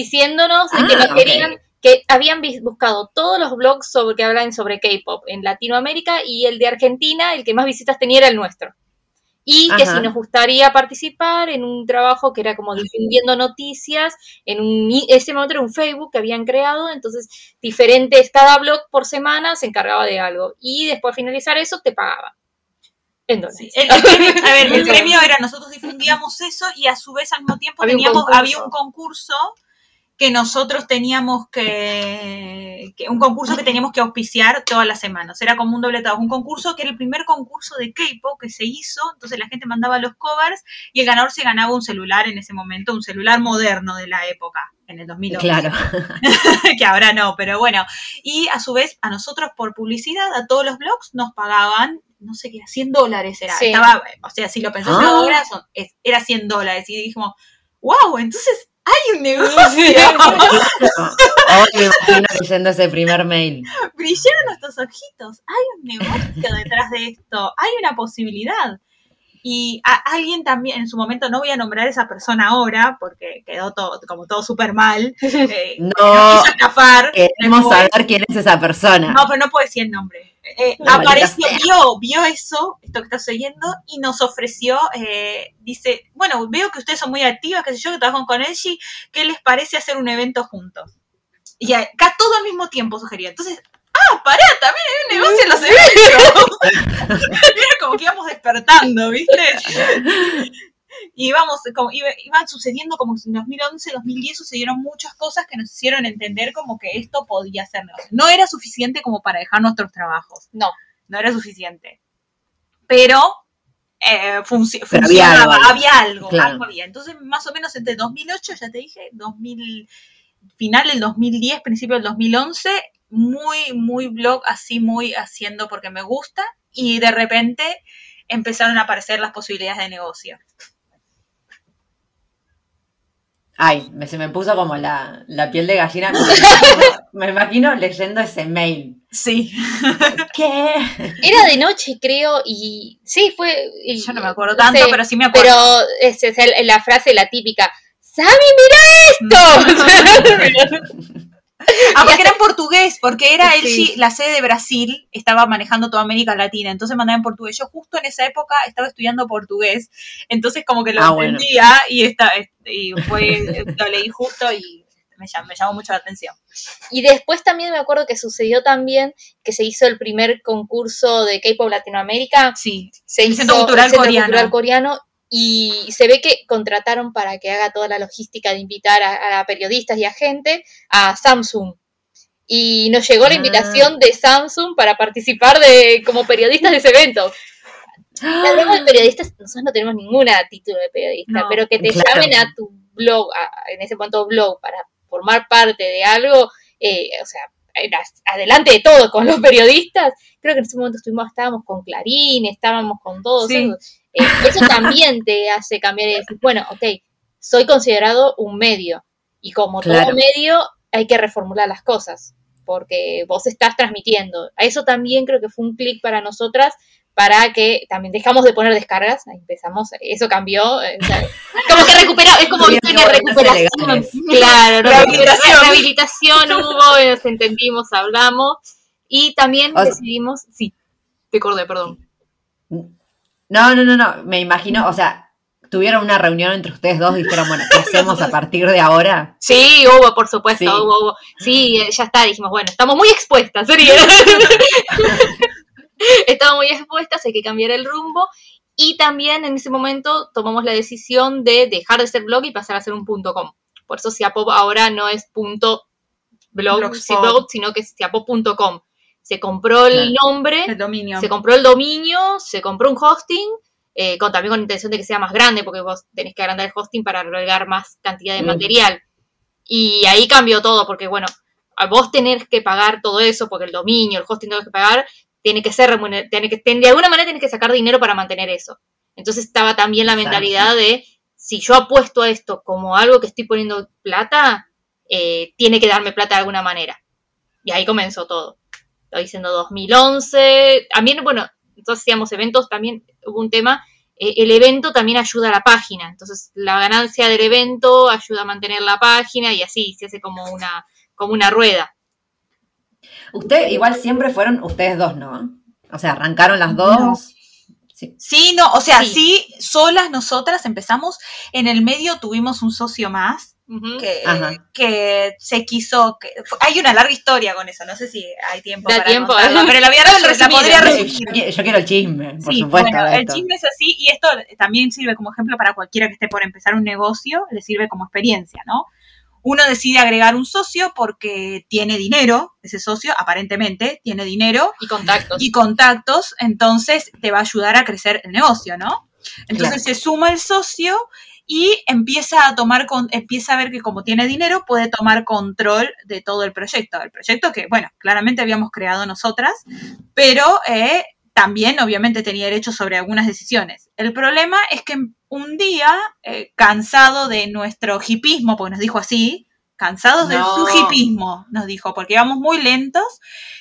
diciéndonos de que Ah, nos querían, que habían vis- buscado todos los blogs sobre que hablan sobre K-pop en Latinoamérica y el de Argentina, el que más visitas tenía era el nuestro. Y que si nos gustaría participar en un trabajo que era como difundiendo noticias, en un, ese momento era un Facebook que habían creado, entonces diferentes, cada blog por semana se encargaba de algo. Y después de finalizar eso, te pagaba. En dólares. El, el premio, a ver, el premio era, nosotros difundíamos eso y a su vez al mismo tiempo Había teníamos, había un concurso que nosotros teníamos que, que- un concurso que teníamos que auspiciar todas las semanas. Era como un doble trabajo. Un concurso que era el primer concurso de K-pop que se hizo. Entonces la gente mandaba los covers y el ganador se ganaba un celular en ese momento, un celular moderno de la época, en el 2011 Claro. que ahora no, pero bueno. Y a su vez, a nosotros por publicidad, a todos los blogs nos pagaban, no sé qué, 100 dólares era. Sí. Estaba, o sea, si lo pensás Ah. ahora, era 100 dólares. Y dijimos, wow, entonces hay un negocio. Hoy me imagino leyendo ese primer mail. Brillaron nuestros ojitos. Hay un negocio detrás de esto. Hay una posibilidad. Y a alguien también, en su momento, no voy a nombrar a esa persona ahora, porque quedó todo, como todo súper mal. eh, No, estafar. queremos después. saber quién es esa persona. No, pero no puedo decir el nombre. Eh, No, apareció, vio, vio eso, esto que estás oyendo, y nos ofreció, eh, dice, bueno, veo que ustedes son muy activas, qué sé yo, que trabajan con Elgi, ¿qué les parece hacer un evento juntos? Y acá todo al mismo tiempo sugería. Entonces, ah, pará, también hay un negocio en los eventos. Era como que íbamos despertando, ¿viste? Y íbamos, como, iba- iban sucediendo como en 2011, 2010 sucedieron muchas cosas que nos hicieron entender como que esto podía ser negocio. No era suficiente como para dejar nuestros trabajos. No. No era suficiente. Pero eh, funci- Pero había funcionaba, algo había algo, Claro. algo había. Entonces, más o menos entre 2008, ya te dije, 2000, final del 2010, principio del 2011, muy, muy blog, así, muy haciendo porque me gusta. Y de repente empezaron a aparecer las posibilidades de negocio. Ay, me, se me puso como la, la piel de gallina. Me, imagino leyendo ese mail. Sí. ¿Qué? Era de noche, creo, y sí, fue... y- Yo no me acuerdo tanto, pero sí me acuerdo. Pero es, es la frase, la típica, ¡Sammy, mira esto! Ah, porque era en portugués, porque era el Sí. la sede de Brasil, estaba manejando toda América Latina, entonces mandaba en portugués. Yo justo en esa época estaba estudiando portugués, entonces como que lo Ah, bueno. entendía y, esta, y fue, lo leí justo y me llamó, me llamó mucho la atención. Y después también me acuerdo que sucedió también que se hizo el primer concurso de K-pop Latinoamérica. Sí, Se El hizo Centro Cultural el Centro Coreano. Cultural Coreano y se ve que contrataron para que haga toda la logística de invitar a, a periodistas y a gente a Samsung. Y nos llegó la Ah. invitación de Samsung para participar de como periodistas de ese evento. Hablamos de periodistas, nosotros no tenemos ninguna título de periodista, No, pero que te claro. llamen a tu blog, a- en ese momento blog, para formar parte de algo, eh, o sea, adelante de todo con los periodistas. Creo que en ese momento estuvimos, estábamos con Clarín, estábamos con todos. Sí. Eh, eso también te hace cambiar y decir, bueno, ok, soy considerado un medio. Y como Claro. todo medio, hay que reformular las cosas, porque vos estás transmitiendo. A eso también creo que fue un clic para nosotras, para que también dejamos de poner descargas, ahí empezamos, eso cambió, o sea, como que recupera, es como viste que recuperación, claro, no, Rehabilitación. rehabilitación hubo, nos entendimos, hablamos, y también O sea- decidimos, sí, te acordé, perdón. No, no, no, no. Me imagino, o sea, tuvieron una reunión entre ustedes dos y dijeron, bueno, ¿qué hacemos a partir de ahora? Sí, hubo, por supuesto, Sí. hubo, hubo. Sí, ya está, dijimos, bueno, estamos muy expuestas, sería. estamos muy expuestas, hay que cambiar el rumbo. Y también en ese momento tomamos la decisión de dejar de ser blog y pasar a ser un punto com. Por eso Ciapop ahora no es punto blog, blog, sino que es ciapop.com. Se compró el Claro. nombre, el dominio. se compró el dominio, se compró un hosting, eh, con, también con intención de que sea más grande, porque vos tenés que agrandar el hosting para albergar más cantidad de Mm. material. Y ahí cambió todo, porque bueno, a vos tenés que pagar todo eso, porque el dominio, el hosting tenés que pagar, tiene que ser remuner- tiene que, de alguna manera tienes que sacar dinero para mantener eso. Entonces estaba también la mentalidad de, si yo apuesto a esto como algo que estoy poniendo plata, eh, tiene que darme plata de alguna manera. Y ahí comenzó todo. Estoy diciendo 2011. También, bueno, entonces hacíamos eventos, también hubo un tema, eh, el evento también ayuda a la página. Entonces la ganancia del evento ayuda a mantener la página y así se hace como una, como una rueda. Ustedes igual siempre fueron ustedes dos, ¿no? O sea, arrancaron las dos. No. Sí. Sí, no, o sea, Sí. sí. solas nosotras empezamos. En el medio tuvimos un socio más que, se quiso. Que, hay una larga historia con eso, no sé si hay tiempo Da para tiempo. contarla, pero la, la resumida. podría resumir. yo quiero el chisme, por Sí, supuesto. bueno, el chisme es así y esto también sirve como ejemplo para cualquiera que esté por empezar un negocio, le sirve como experiencia, ¿no? Uno decide agregar un socio porque tiene dinero, ese socio aparentemente tiene dinero Y contactos. y contactos, entonces te va a ayudar a crecer el negocio, ¿no? Entonces se suma el socio y empieza a tomar con, empieza a ver que como tiene dinero puede tomar control de todo el proyecto. El proyecto que, bueno, claramente habíamos creado nosotras, pero eh, también obviamente tenía derecho sobre algunas decisiones. El problema es que un día, eh, cansado de nuestro hipismo, porque nos dijo así, cansados de No. su hipismo, nos dijo, porque íbamos muy lentos,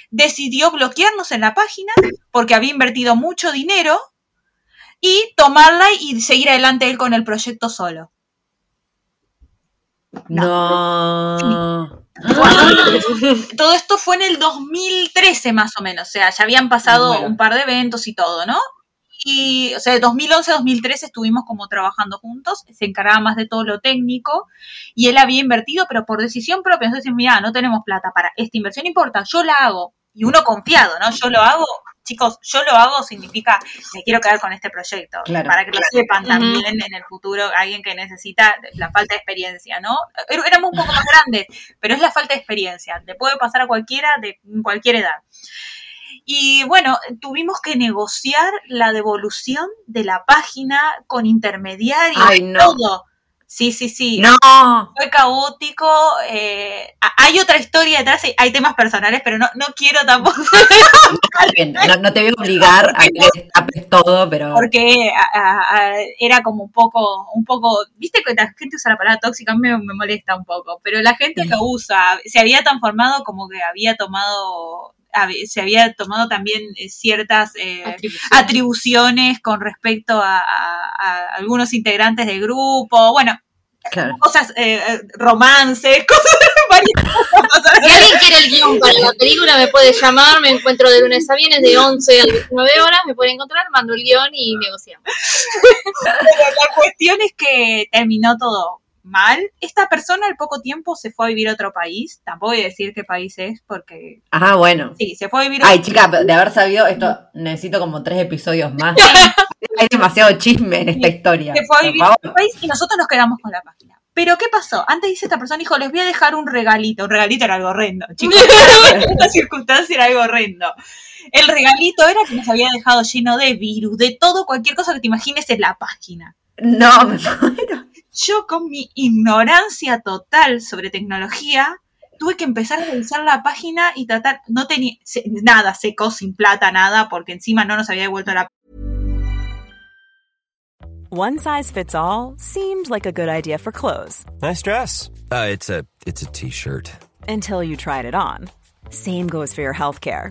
decidió bloquearnos en la página porque había invertido mucho dinero y tomarla y seguir adelante él con el proyecto solo. No. Todo esto fue en el 2013 más o menos, o sea, ya habían pasado Bueno. un par de eventos y todo, ¿no? Y, o sea, de 2011 a 2013 estuvimos como trabajando juntos, se encargaba más de todo lo técnico y él había invertido, pero por decisión propia, entonces, mira, no tenemos plata para esta inversión, no importa, yo la hago. Y uno confiado, ¿no? Yo lo hago, chicos, yo lo hago significa, me quiero quedar con este proyecto, Claro. para que lo sepan también en el futuro, alguien que necesita la falta de experiencia, ¿no? Er- Éramos un poco más grandes, pero es la falta de experiencia, le puede pasar a cualquiera de cualquier edad. Y bueno, tuvimos que negociar la devolución de la página con intermediarios, Ay, no. todo. Sí, sí, sí. No. Fue caótico. eh, hay otra historia detrás, hay- temas personales, pero no, no quiero tampoco. No, no te voy a obligar a que destapes todo, pero. porque a- a- a- era como un poco, un poco, viste que la gente usa la palabra tóxica, a mí me, me molesta un poco, pero la gente que usa se había transformado como que había tomado, se había tomado también eh, ciertas eh, Atribuciones. atribuciones con respecto a, a- a algunos integrantes del grupo, bueno, Claro. cosas, eh, romances, cosas. Si alguien quiere el guion para la película, me puede llamar. Me encuentro de lunes a viernes, de 11 a 19 horas. Me puede encontrar, mando el guion y negociamos. Pero la cuestión es que terminó todo mal. Esta persona al poco tiempo se fue a vivir a otro país. Tampoco voy a decir qué país es porque... Ah, bueno. Sí, se fue a vivir a Ay, chica, de haber sabido esto, necesito como tres episodios más. Hay demasiado chisme en esta historia. se fue a vivir a otro país y nosotros nos quedamos con la página. Pero ¿qué pasó? Antes dice esta persona, dijo, les voy a dejar un regalito. Un regalito era algo horrendo, chicos. en esta circunstancia era algo horrendo. El regalito era que nos había dejado lleno de virus, de todo, cualquier cosa que te imagines en la página. No, me muero. Yo con mi ignorancia total sobre tecnología, tuve que empezar a revisar la página y tratar, no tenía se- nada seco, sin plata, nada, porque encima no nos había devuelto la One size fits all seemed like a good idea for clothes Nice dress. Uh, it's a it's a t-shirt. until you tried it on. Same goes for your healthcare.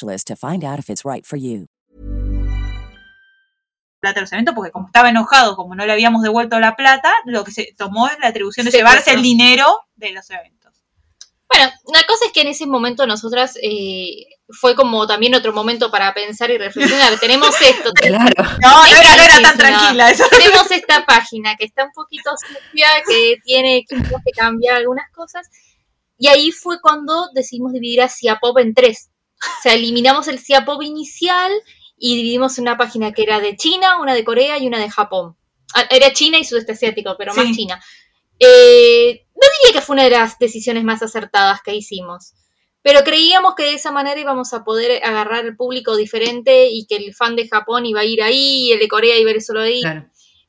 to find out if it's right for you. plata de los eventos, porque como estaba enojado, como no le habíamos devuelto la plata, lo que se tomó es la atribución de Se llevarse cortó. el dinero de los eventos. Bueno, la cosa es que en ese momento nosotras eh, fue como también otro momento para pensar y reflexionar. Tenemos esto, Claro. No, no era, no era tan tranquila. eso. tenemos esta página que está un poquito sucia, que tiene que cambiar algunas cosas. Y ahí fue cuando decidimos dividir a Ciapop en tres. O sea, eliminamos el Ciapop inicial y dividimos una página que era de China, una de Corea y una de Japón. Ah, Era China y sudeste asiático, pero más. China. Eh, no diría que fue una de las decisiones más acertadas que hicimos, pero creíamos que de esa manera íbamos a poder agarrar el público diferente y que el fan de Japón iba a ir ahí y el de Corea iba a ir solo ahí. Claro.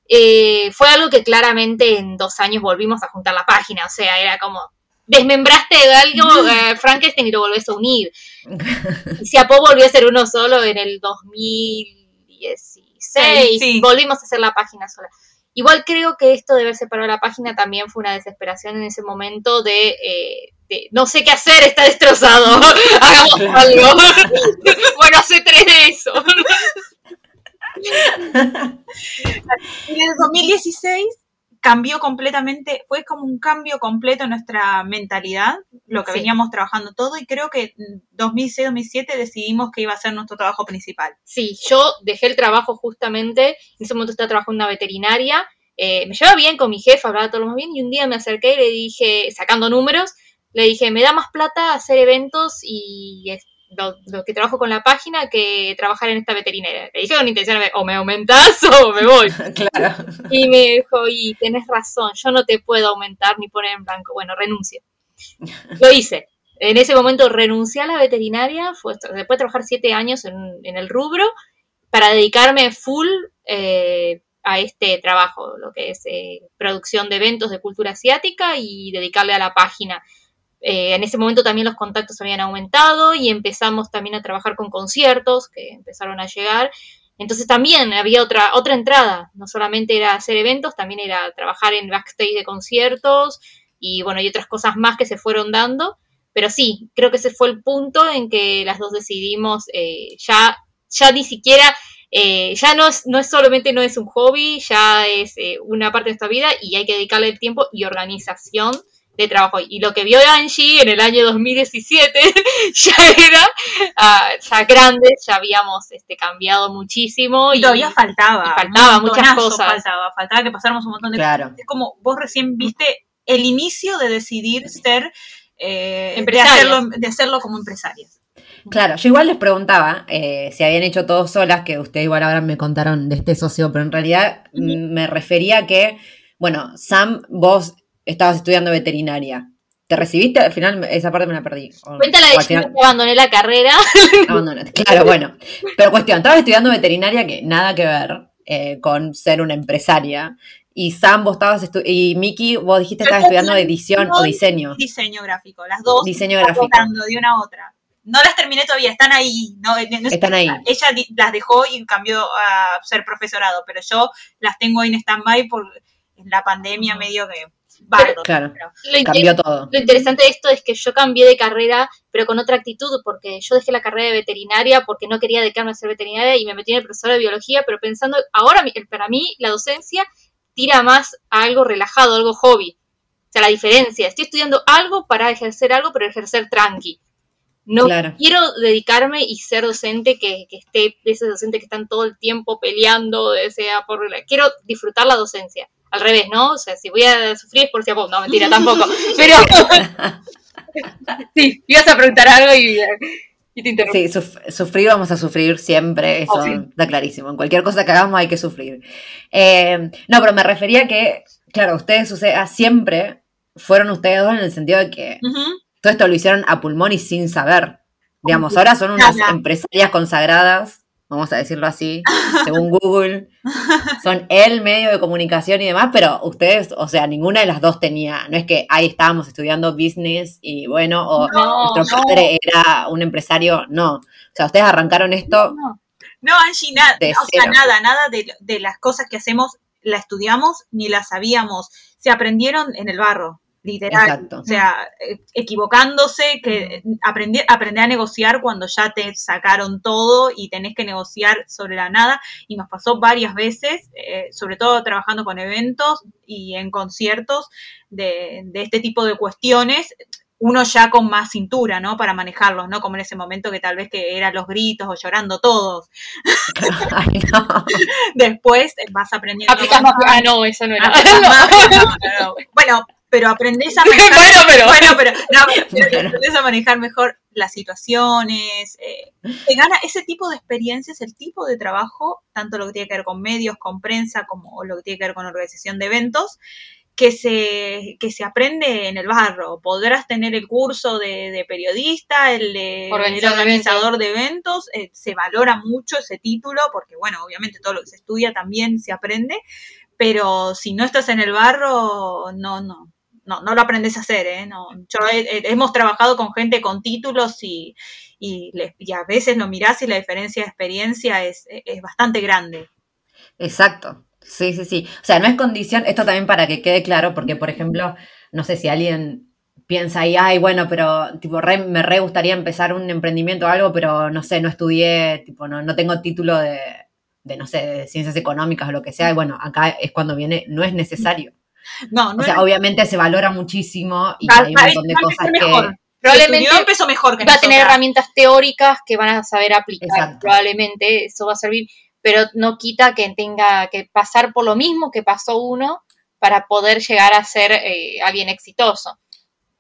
Eh, fue algo que claramente en dos años volvimos a juntar la página, o sea, era como desmembraste de algo eh, Frankenstein y lo volvés a unir. Y Siapo volvió a ser uno solo en el 2016, 2016, Sí. volvimos a hacer la página sola. Igual creo que esto de haber separado la página también fue una desesperación en ese momento de, eh, de, no sé qué hacer, está destrozado, hagamos algo. bueno, hace tres de eso. En el 2016 cambió completamente, fue como un cambio completo en nuestra mentalidad, lo que Sí. veníamos trabajando todo, y creo que en 2006-2007 decidimos que iba a ser nuestro trabajo principal. Sí, yo dejé el trabajo justamente, en ese momento estaba trabajando en una veterinaria, eh, me llevaba bien con mi jefa, hablaba todo lo más bien, y un día me acerqué y le dije, sacando números, le dije, me da más plata hacer eventos y es- lo, lo que trabajo con la página que trabajar en esta veterinaria. Le dije con intención o me aumentás o me voy. Claro. Y me dijo, y tenés razón, yo no te puedo aumentar ni poner en blanco. Bueno, renuncio. Lo hice. En ese momento renuncié a la veterinaria, fue, después de trabajar siete años en, en el rubro, para dedicarme full eh, a este trabajo, lo que es eh, producción de eventos de cultura asiática y dedicarle a la página. Eh, en ese momento también los contactos habían aumentado y empezamos también a trabajar con conciertos que empezaron a llegar. Entonces también había otra, otra entrada, no solamente era hacer eventos, también era trabajar en backstage de conciertos y bueno, y otras cosas más que se fueron dando. Pero sí, creo que ese fue el punto en que las dos decidimos eh, ya, ya ni siquiera, eh, ya no es, no es solamente no es un hobby, ya es eh, una parte de nuestra vida y hay que dedicarle el tiempo y organización de trabajo. Y lo que vio Angie en el año 2017 ya era ah, ya grande, ya habíamos este, cambiado muchísimo. Y todavía faltaba. y faltaba muchas cosas. Faltaba, faltaba que pasáramos un montón de Claro. cosas. Es como vos recién viste el inicio de decidir ser, eh, de, hacerlo, de hacerlo como empresarias. Claro, yo igual les preguntaba eh, si habían hecho todo solas, que ustedes igual ahora me contaron de este socio, pero en realidad me refería a que, bueno, Sam, vos estabas estudiando veterinaria. ¿Te recibiste? Al final esa parte me la perdí. Cuéntala de final que abandoné la carrera. abandonaste. Claro, bueno. Pero cuestión, estabas estudiando veterinaria que nada que ver eh, con ser una empresaria. Y Sam, vos estabas y Miki, vos dijiste que estabas estudiando edición o diseño. Diseño gráfico, las dos. Diseño están gráfico. de una a otra. No las terminé todavía, están ahí. No, no- Están ahí. Ella las dejó y cambió a ser profesorado, pero yo las tengo ahí en stand-by por en la pandemia medio que... bardo. Claro, Lo, cambió todo. lo interesante de esto es que yo cambié de carrera, pero con otra actitud, porque yo dejé la carrera de veterinaria porque no quería dedicarme a ser veterinaria y me metí en el profesor de biología, pero pensando, ahora mi- para mí la docencia tira más a algo relajado, algo hobby. O sea, la diferencia, estoy estudiando algo para ejercer algo, pero ejercer tranqui. No Claro. quiero dedicarme y ser docente que, que esté, de esos docentes que están todo el tiempo peleando, sea por la- quiero disfrutar la docencia. Al revés, ¿no? O sea, si voy a sufrir es por si a vos, no, mentira, tampoco. Pero sí, ibas a preguntar algo y, y te interrumpí. Sí, suf- sufrir vamos a sufrir siempre, eso Obvio. está clarísimo. En cualquier cosa que hagamos hay que sufrir. Eh, no, pero me refería que, claro, ustedes o sea, siempre fueron ustedes dos en el sentido de que todo esto lo hicieron a pulmón y sin saber. Digamos, ahora son unas Nada. empresarias consagradas, vamos a decirlo así, según Google. Son el medio de comunicación y demás, pero ustedes, o sea, ninguna de las dos tenía, no es que ahí estábamos estudiando business y bueno, o No, nuestro no. padre era un empresario, no. O sea, ustedes arrancaron esto No. No, Angie, nada, o sea, nada, nada de, de las cosas que hacemos la estudiamos ni las sabíamos. Se aprendieron en el barro, literal. Exacto. O sea, eh, equivocándose, que aprender, aprender a negociar cuando ya te sacaron todo y tenés que negociar sobre la nada. Y nos pasó varias veces, eh, sobre todo trabajando con eventos y en conciertos de, de este tipo de cuestiones uno ya con más cintura, ¿no? Para manejarlos, ¿no? Como en ese momento que tal vez que eran los gritos o llorando todos. Ay, no. Después eh, vas aprendiendo. Aplicas más- Ah, no, eso no era. no, no, no. Bueno, pero aprendés a manejar. Bueno, pero- Bueno, pero, no, pero Bueno. aprendés a manejar mejor las situaciones. eh, te gana ese tipo de experiencias, el tipo de trabajo, tanto lo que tiene que ver con medios, con prensa, como lo que tiene que ver con organización de eventos, que se, que se aprende en el barro. Podrás tener el curso de, de periodista, el de el Organizador de organizador de eventos, eh, se valora mucho ese título, porque bueno, obviamente todo lo que se estudia también se aprende, pero si no estás en el barro, no, no. No, no lo aprendes a hacer, ¿eh? No, yo he- he- hemos trabajado con gente con títulos y, y, y a veces lo mirás y la diferencia de experiencia es, es bastante grande. Exacto. Sí, sí, sí. O sea, no es condición, esto también para que quede claro, porque por ejemplo, no sé si alguien piensa ahí, ay, bueno, pero tipo, me re gustaría empezar un emprendimiento o algo, pero no sé, no estudié, tipo, no, no tengo título de, de, no sé, de ciencias económicas o lo que sea. Y bueno, acá es cuando viene, no es necesario. No, no. O sea, obviamente se valora muchísimo y hay un montón de cosas que probablemente empezó mejor que va a tener herramientas teóricas que van a saber aplicar. Probablemente eso va a servir, pero no quita que tenga que pasar por lo mismo que pasó uno para poder llegar a ser eh, alguien exitoso.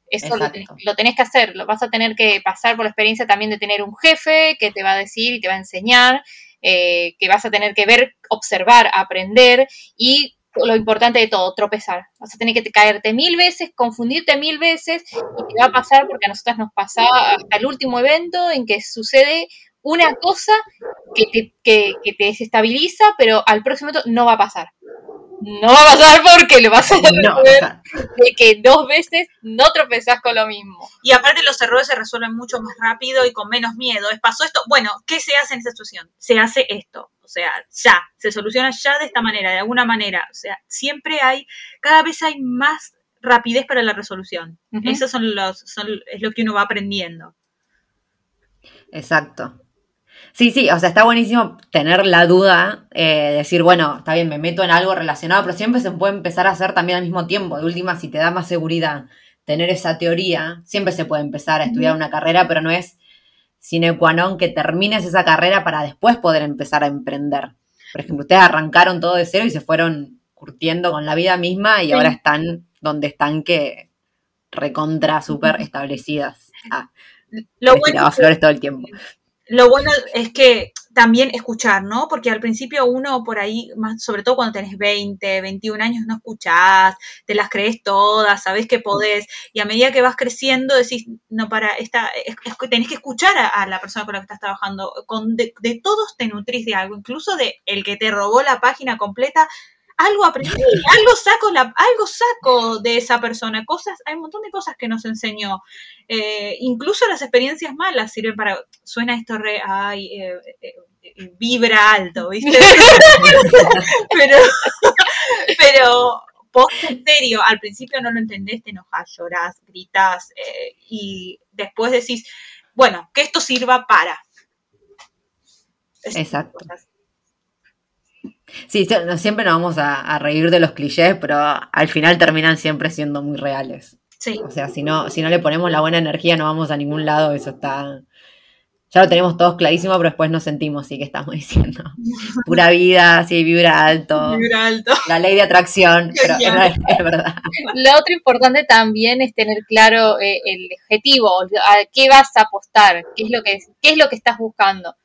Eso lo tenés, que hacer, lo vas a tener que pasar por la experiencia también de tener un jefe que te va a decir y te va a enseñar, eh, que vas a tener que ver, observar, aprender y lo importante de todo, tropezar. Vas a tener que caerte mil veces, confundirte mil veces y te va a pasar porque a nosotras nos pasaba hasta el último evento en que sucede una cosa que te, que, que te desestabiliza, pero al próximo evento no va a pasar no va a pasar porque lo vas a ver de que dos veces no tropezás con lo mismo. Y aparte los errores se resuelven mucho más rápido y con menos miedo. Es pasó esto, bueno, ¿qué se hace en esa situación? Se hace esto, o sea, ya, se soluciona ya de esta manera, de alguna manera. O sea, siempre hay, cada vez hay más rapidez para la resolución. Eso son los, son, es lo que uno va aprendiendo. Exacto. Sí, sí, o sea, está buenísimo tener la duda, eh, decir, bueno, está bien, me meto en algo relacionado, pero siempre se puede empezar a hacer también al mismo tiempo. De última, si te da más seguridad tener esa teoría, siempre se puede empezar a estudiar una carrera, pero no es sine qua non que termines esa carrera para después poder empezar a emprender. Por ejemplo, ustedes arrancaron todo de cero y se fueron curtiendo con la vida misma y ahora están donde están que recontra súper establecidas. Ah, lo bueno flores todo el tiempo lo bueno es que también escuchar, ¿no? Porque al principio uno por ahí, más, sobre todo cuando tenés 20, 21 años, no escuchás, te las crees todas, sabés que podés, y a medida que vas creciendo decís, no, para, esta, tenés que escuchar a, la persona con la que estás trabajando, con, de, de, todos te nutrís de algo, incluso de el que te robó la página completa, algo aprendí, algo saco, la, algo saco de esa persona, cosas, hay un montón de cosas que nos enseñó. Eh, incluso las experiencias malas sirven para, suena esto re, ay, eh, eh, vibra alto, ¿viste? pero, pero post en serio, al principio no lo entendés, te enojas, llorás, gritas y después decís, bueno, que esto sirva para. Exacto. Sí, siempre nos vamos a, reír de los clichés, pero al final terminan siempre siendo muy reales. Sí. O sea, si no, si no le ponemos la buena energía, no vamos a ningún lado, eso está. Ya lo tenemos todos clarísimo, pero después nos sentimos, sí, que estamos diciendo. Pura vida, sí, vibra alto. Vibra alto. La ley de atracción, pero es, verdad. Lo otro importante también es tener claro eh, el objetivo, a qué vas a apostar, qué es lo que, qué es lo que estás buscando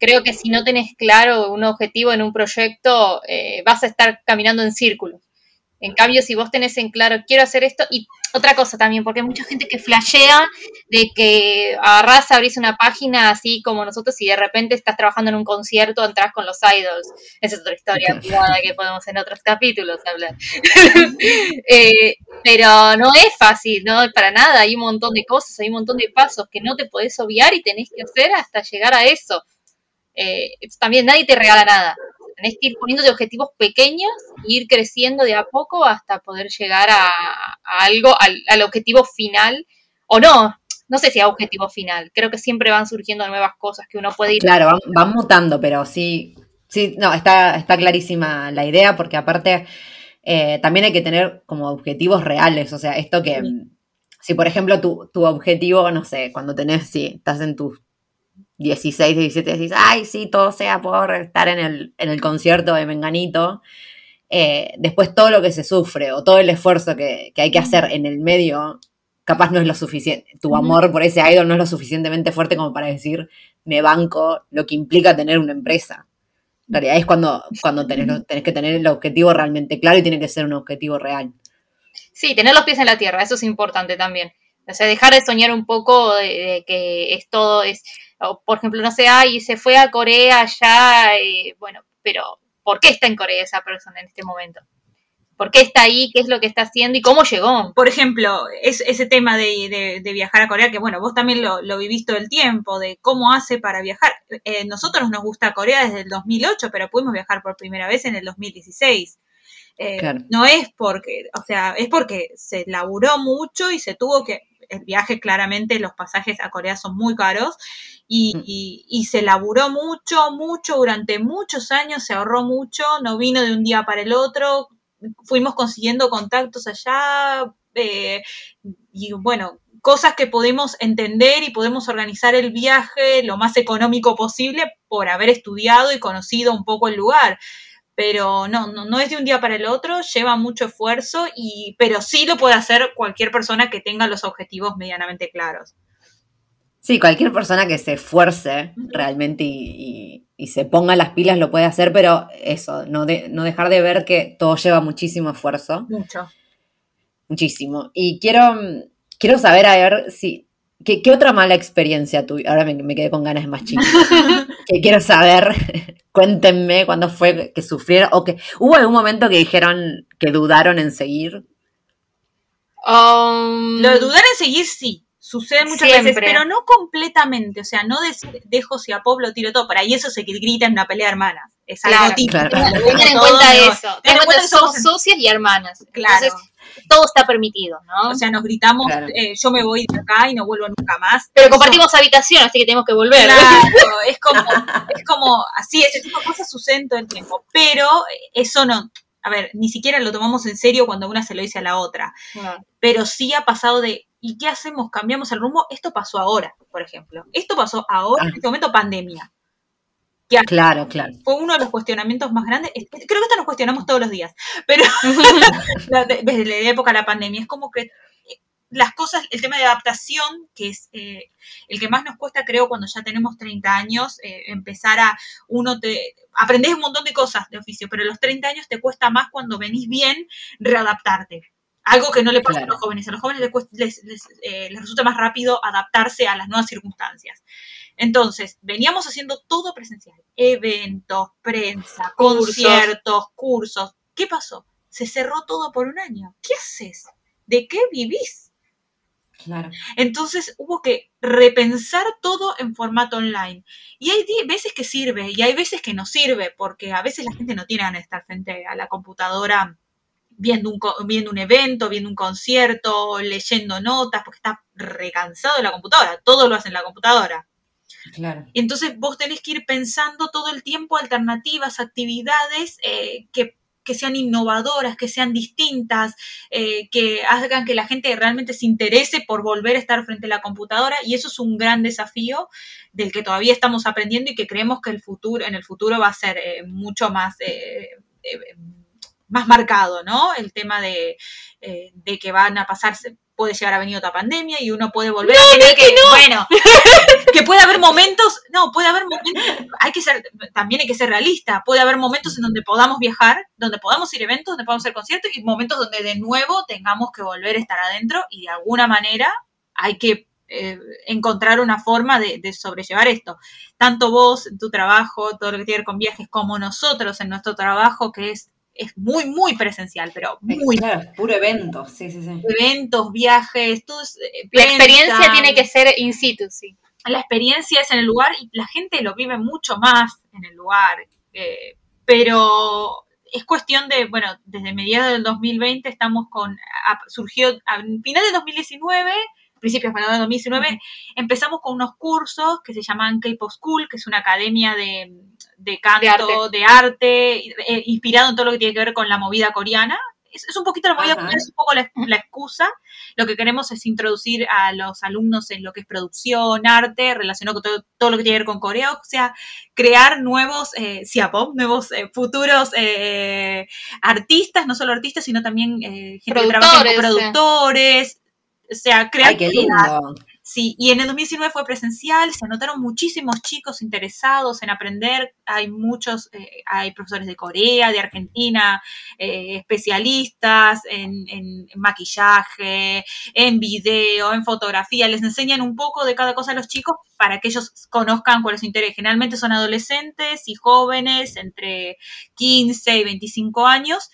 creo que si no tenés claro un objetivo en un proyecto, eh, vas a estar caminando en círculos. En cambio, si vos tenés en claro, quiero hacer esto, y otra cosa también, porque hay mucha gente que flashea de que agarrás, abrís una página así como nosotros y de repente estás trabajando en un concierto, entras con los idols. Esa es otra historia privada que podemos en otros capítulos hablar. Eh, pero no es fácil, no para nada. Hay un montón de cosas, hay un montón de pasos que no te podés obviar y tenés que hacer hasta llegar a eso. Eh, también nadie te regala nada. Tenés que ir poniéndote objetivos pequeños e ir creciendo de a poco hasta poder llegar a, algo, al, objetivo final. O no, no sé si a objetivo final. Creo que siempre van surgiendo nuevas cosas que uno puede ir. Claro, van, mutando, pero sí, sí, no, está, está clarísima la idea, porque aparte eh, también hay que tener como objetivos reales. O sea, esto que. Si, por ejemplo, tu, tu objetivo, no sé, cuando tenés, si estás en tus 16, 17 decís, ay, sí, todo sea por estar en el, en el concierto de Menganito. Eh, después todo lo que se sufre o todo el esfuerzo que, hay que hacer en el medio, capaz no es lo suficiente. Tu amor por ese idol no es lo suficientemente fuerte como para decir, me banco lo que implica tener una empresa. En realidad es cuando, cuando tenés, tenés que tener el objetivo realmente claro y tiene que ser un objetivo real. Sí, tener los pies en la tierra, eso es importante también. O sea, dejar de soñar un poco de, que es todo, es, por ejemplo, no sé, ay, se fue a Corea ya, bueno, pero ¿por qué está en Corea esa persona en este momento? ¿Por qué está ahí? ¿Qué es lo que está haciendo? ¿Y cómo llegó? Por ejemplo, es, ese tema de, de, viajar a Corea, que bueno, vos también lo, lo vivís todo el tiempo, de cómo hace para viajar. Eh, nosotros nos gusta Corea desde el 2008, pero pudimos viajar por primera vez en el 2016. Eh, no es porque, o sea, es porque se laburó mucho y se tuvo que, el viaje claramente, los pasajes a Corea son muy caros y, mm. y, y, se laburó mucho, mucho, durante muchos años, se ahorró mucho, no vino de un día para el otro, fuimos consiguiendo contactos allá eh, y bueno, cosas que podemos entender y podemos organizar el viaje lo más económico posible por haber estudiado y conocido un poco el lugar. Pero no, no, no es de un día para el otro, lleva mucho esfuerzo, y, pero sí lo puede hacer cualquier persona que tenga los objetivos medianamente claros. Sí, cualquier persona que se esfuerce realmente y, se ponga las pilas lo puede hacer, pero eso, no, no dejar de ver que todo lleva muchísimo esfuerzo. Mucho. Muchísimo. Y quiero, quiero saber, a ver, si, ¿qué, otra mala experiencia tuve? Ahora me, quedé con ganas más chicas. que quiero saber, cuéntenme cuándo fue que sufrieron, o que hubo algún momento que dijeron que dudaron en seguir. Um, lo de dudar en seguir, sí Sucede muchas veces, pero no completamente. O sea, no dejo si a Pop lo tiro todo. Por ahí eso se grita en una pelea de hermanas. Es algo típico. Tengan en cuenta eso. Tengan en cuenta que somos socias y hermanas. Claro. Entonces, todo está permitido, ¿no? O sea, nos gritamos, eh, yo me voy de acá y no vuelvo nunca más. Pero compartimos habitación, así que tenemos que volver. Claro, es como, es como, así, ese tipo de cosas suceden todo el tiempo. Pero eso no, a ver, ni siquiera lo tomamos en serio cuando una se lo dice a la otra. Pero sí ha pasado de, ¿y qué hacemos? ¿Cambiamos el rumbo? Esto pasó ahora, por ejemplo. Esto pasó ahora, en este momento, pandemia. Claro, claro. Fue uno de los cuestionamientos más grandes. Creo que esto nos cuestionamos todos los días, pero desde la época de la pandemia. Es como que las cosas, el tema de adaptación, que es eh, el que más nos cuesta, creo, cuando ya tenemos 30 años, eh, empezar a, uno te, aprendes un montón de cosas de oficio, pero a los 30 años te cuesta más cuando venís bien readaptarte. Algo que no le pasa a los jóvenes. A los jóvenes les, eh, les, resulta más rápido adaptarse a las nuevas circunstancias. Entonces, veníamos haciendo todo presencial. Eventos, prensa, conciertos, cursos. ¿Qué pasó? Se cerró todo por un año. ¿Qué haces? ¿De qué vivís? Entonces hubo que repensar todo en formato online. Y hay veces que sirve y hay veces que no sirve, porque a veces la gente no tiene ganas de estar frente a la computadora viendo un, viendo un evento, viendo un concierto, leyendo notas, porque está recansado de la computadora. Todo lo hace en la computadora. Claro. Entonces vos tenés que ir pensando todo el tiempo alternativas, actividades eh, que que sean innovadoras, que sean distintas, eh, que hagan que la gente realmente se interese por volver a estar frente a la computadora y eso es un gran desafío del que todavía estamos aprendiendo y que creemos que el futuro, en el futuro va a ser eh, mucho más más marcado, ¿no? El tema de, de que van a pasarse puede llegar a venir otra pandemia y uno puede volver a tener que, bueno, que puede haber momentos, no, puede haber momentos, hay que ser, también hay que ser realista, puede haber momentos en donde podamos viajar, donde podamos ir a eventos, donde podamos hacer conciertos y momentos donde de nuevo tengamos que volver a estar adentro y de alguna manera hay que eh, encontrar una forma de, de, sobrellevar esto. Tanto vos en tu trabajo, todo lo que tiene que ver con viajes, como nosotros en nuestro trabajo, que es es muy, muy presencial, pero muy. Claro, puro evento, sí, sí, sí. Eventos, viajes, todo eh, La experiencia tiene que ser in situ, sí. La experiencia es en el lugar y la gente lo vive mucho más en el lugar. Eh, pero es cuestión de, bueno, desde mediados del 2020 estamos con, surgió a final de 2019 principios de 2019, empezamos con unos cursos que se llaman K-Pop School, que es una academia de, de canto, de arte, eh, inspirado en todo lo que tiene que ver con la movida coreana. Es, un poquito la movida coreana, es un poco la, excusa. Lo que queremos es introducir a los alumnos en lo que es producción, arte, relacionado con todo, lo que tiene que ver con Corea, o sea, crear nuevos eh, pop, nuevos eh, futuros eh, artistas, no solo artistas, sino también gente que trabaja como productores, o sea, crear... Sí, y en el 2019 fue presencial, se anotaron muchísimos chicos interesados en aprender, hay muchos, eh, hay profesores de Corea, de Argentina, eh, especialistas en, en, maquillaje, en video, en fotografía, les enseñan un poco de cada cosa a los chicos para que ellos conozcan cuál es su interés. Generalmente son adolescentes y jóvenes entre 15 y 25 años.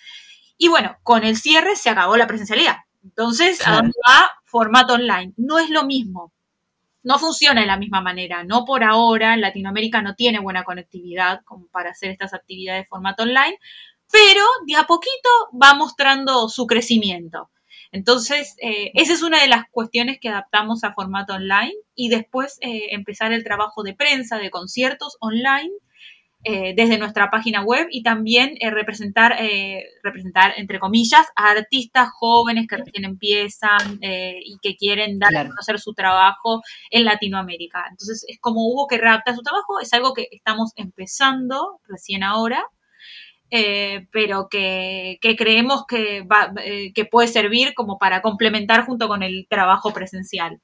Y bueno, con el cierre se acabó la presencialidad. Entonces, ¿a dónde va? Formato online. No es lo mismo. No funciona de la misma manera. No por ahora, Latinoamérica no tiene buena conectividad como para hacer estas actividades de formato online, pero de a poquito va mostrando su crecimiento. Entonces, eh, esa es una de las cuestiones que adaptamos a formato online y después eh, empezar el trabajo de prensa, de conciertos online eh, desde nuestra página web y también eh, representar, eh, representar, entre comillas, a artistas jóvenes que recién empiezan eh, y que quieren dar Claro. a conocer su trabajo en Latinoamérica. Entonces, es como hubo que readaptar su trabajo, es algo que estamos empezando recién ahora. eh, pero que, que creemos que, va, eh, que puede servir como para complementar junto con el trabajo presencial.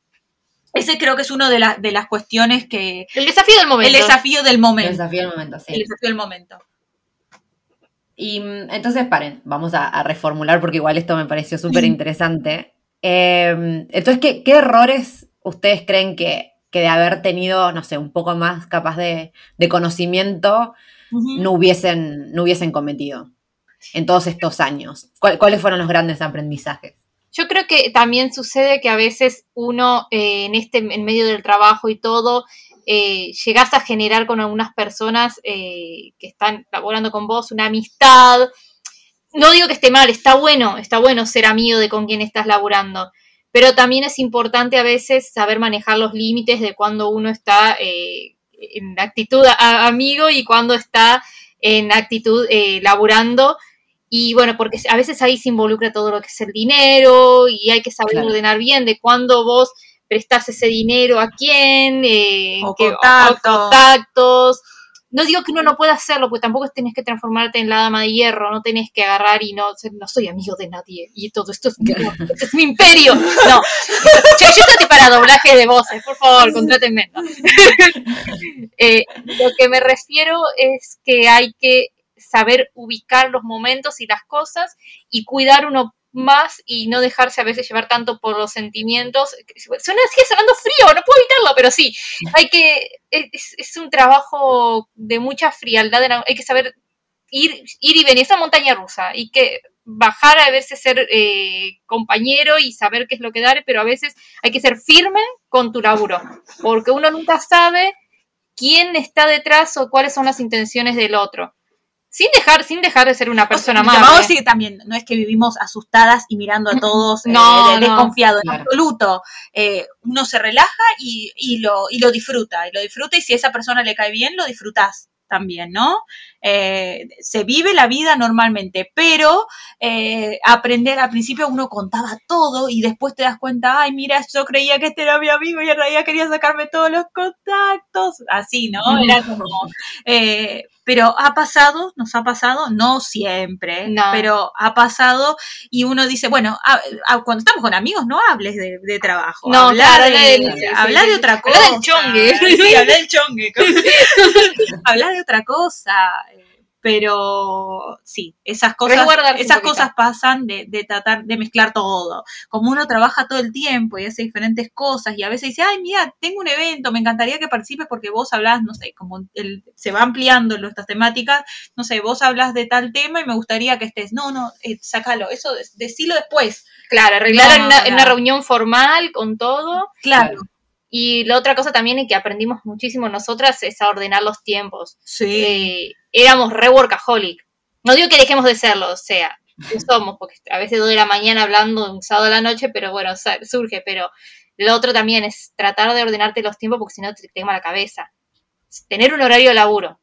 Ese creo que es una de, las de las cuestiones que... El desafío del momento. El desafío del El momento. desafío del momento, sí. El desafío del momento. Y mm, entonces, paren, vamos a, a reformular porque igual esto me pareció súper interesante. Eh, entonces, ¿qué, qué errores ustedes creen que, que de haber tenido, no sé, un poco más capaz de, de conocimiento no hubiesen, no hubiesen cometido en todos estos años? ¿Cuál- ¿Cuáles fueron los grandes aprendizajes? Yo creo que también sucede que a veces uno eh, en este en medio del trabajo y todo eh, a generar con algunas personas eh, que están laborando con vos una amistad. No digo que esté mal, está bueno, está bueno ser amigo de con quien estás laborando, pero también es importante a veces saber manejar los límites de cuando uno está eh, en actitud a- amigo y cuando está en actitud laburando. Y bueno, porque a veces ahí se involucra todo lo que es el dinero y hay que saber Claro. ordenar bien de cuándo vos prestás ese dinero a quién, eh, O que- contactos. contactos. No digo que uno no pueda hacerlo, porque tampoco tenés que transformarte en la dama de hierro, no tenés que agarrar y no, no soy amigo de nadie y todo esto es, mío, esto es mi imperio. No, yo estoy para doblaje de voces, por favor, contrátenme. No. Eh, lo que me refiero es que hay que saber ubicar los momentos y las cosas y cuidar uno más y no dejarse a veces llevar tanto por los sentimientos. Suena sigue sonando frío, no puedo evitarlo, pero sí, hay que, es, es un trabajo de mucha frialdad, hay que saber ir, ir y venir, esa montaña rusa, y que bajar a veces ser eh, compañero y saber qué es lo que dar, pero a veces hay que ser firme con tu laburo, porque uno nunca sabe quién está detrás o cuáles son las intenciones del otro. Sin dejar, sin dejar de ser una persona Lo más. vamos a decir que también, no es que vivimos asustadas y mirando a todos eh, No, de- no. desconfiado, en Claro. absoluto. Eh, uno se relaja y, y lo, y lo disfruta, y lo disfruta y si a esa persona le cae bien, lo disfrutás también, ¿no? Eh, se vive la vida normalmente, pero eh, aprender al principio uno contaba todo y después te das cuenta, ay, mira, yo creía que este era mi amigo y en realidad quería sacarme todos los contactos, así, ¿no? Era como, eh, pero ha pasado, nos ha pasado, no siempre, No. pero ha pasado y uno dice, bueno, a- a- cuando estamos con amigos no hables de, de trabajo, No, habla claro, de, habla del- sí, habla sí, de sí. otra Habla cosa. del chongue. Habla del chongue. habla de otra cosa. Pero sí, esas cosas, esas cosas pasan de, de tratar de mezclar todo. Como uno trabaja todo el tiempo y hace diferentes cosas y a veces dice, ay, mira, tengo un evento, me encantaría que participes porque vos hablas, no sé, como el, se va ampliando nuestras temáticas, no sé, vos hablas de tal tema y me gustaría que estés. No, no, eh, sácalo, eso de- decilo después. Claro, arreglar No, en, una, en una reunión formal con todo. Claro. Y la otra cosa también y que aprendimos muchísimo nosotras es a ordenar los tiempos. Sí. Eh, éramos re workaholic. No digo que dejemos de serlo, o sea, somos, porque a veces dos de la mañana hablando un sábado a la noche, pero bueno, surge. Pero lo otro también es tratar de ordenarte los tiempos porque si no te quema la cabeza. Tener un horario de laburo.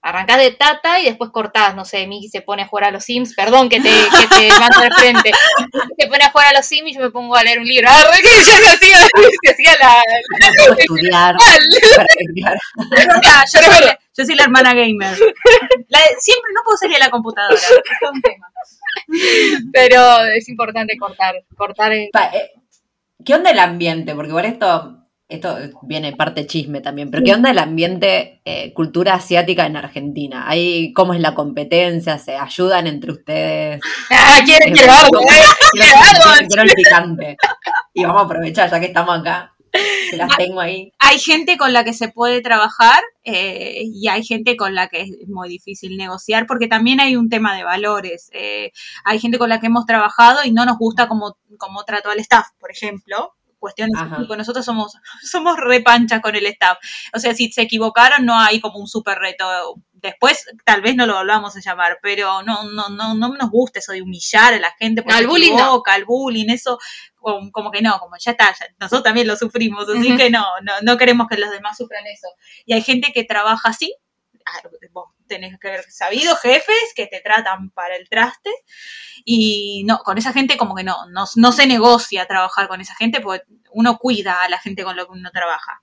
Arrancás de tata y después cortás, no sé, Miki se pone a jugar a los Sims, perdón que te, que te mando de frente, se pone a jugar a los Sims y yo me pongo a leer un libro, ah, que yo se hacía, se hacía la, estudiar. yo, soy la, yo soy la hermana gamer. La de- siempre no puedo salir a la computadora. Es un tema. pero es importante cortar, cortar en- Pa- eh, ¿Qué onda el ambiente? Porque igual esto, esto viene parte chisme también, pero ¿qué onda el ambiente eh, cultura asiática en Argentina? Ahí, ¿Cómo es la competencia? ¿Se ayudan entre ustedes? Ah, Eh, algo, eh. Quiero, quiero- quiero el picante. Y vamos a aprovechar, ya que estamos acá. que las tengo ahí. Hay gente con la que se puede trabajar eh, y hay gente con la que es muy difícil negociar porque también hay un tema de valores. Eh, hay gente con la que hemos trabajado y no nos gusta como, como trató al staff, por ejemplo. Cuestiones nosotros somos, somos repanchas con el staff. O sea, si se equivocaron, no hay como un súper reto. Después, tal vez no lo volvamos a llamar, pero no, no, no, no nos gusta eso de humillar a la gente porque No, el se bullying no. equivoca, el bullying, eso como, como que no, como ya está, ya- nosotros también lo sufrimos, así que no, no, no queremos que los demás sufran eso. Y hay gente que trabaja así, vos tenés que haber sabido jefes que te tratan para el traste y no, con esa gente como que no, no, no se negocia trabajar con esa gente porque uno cuida a la gente con lo que uno trabaja.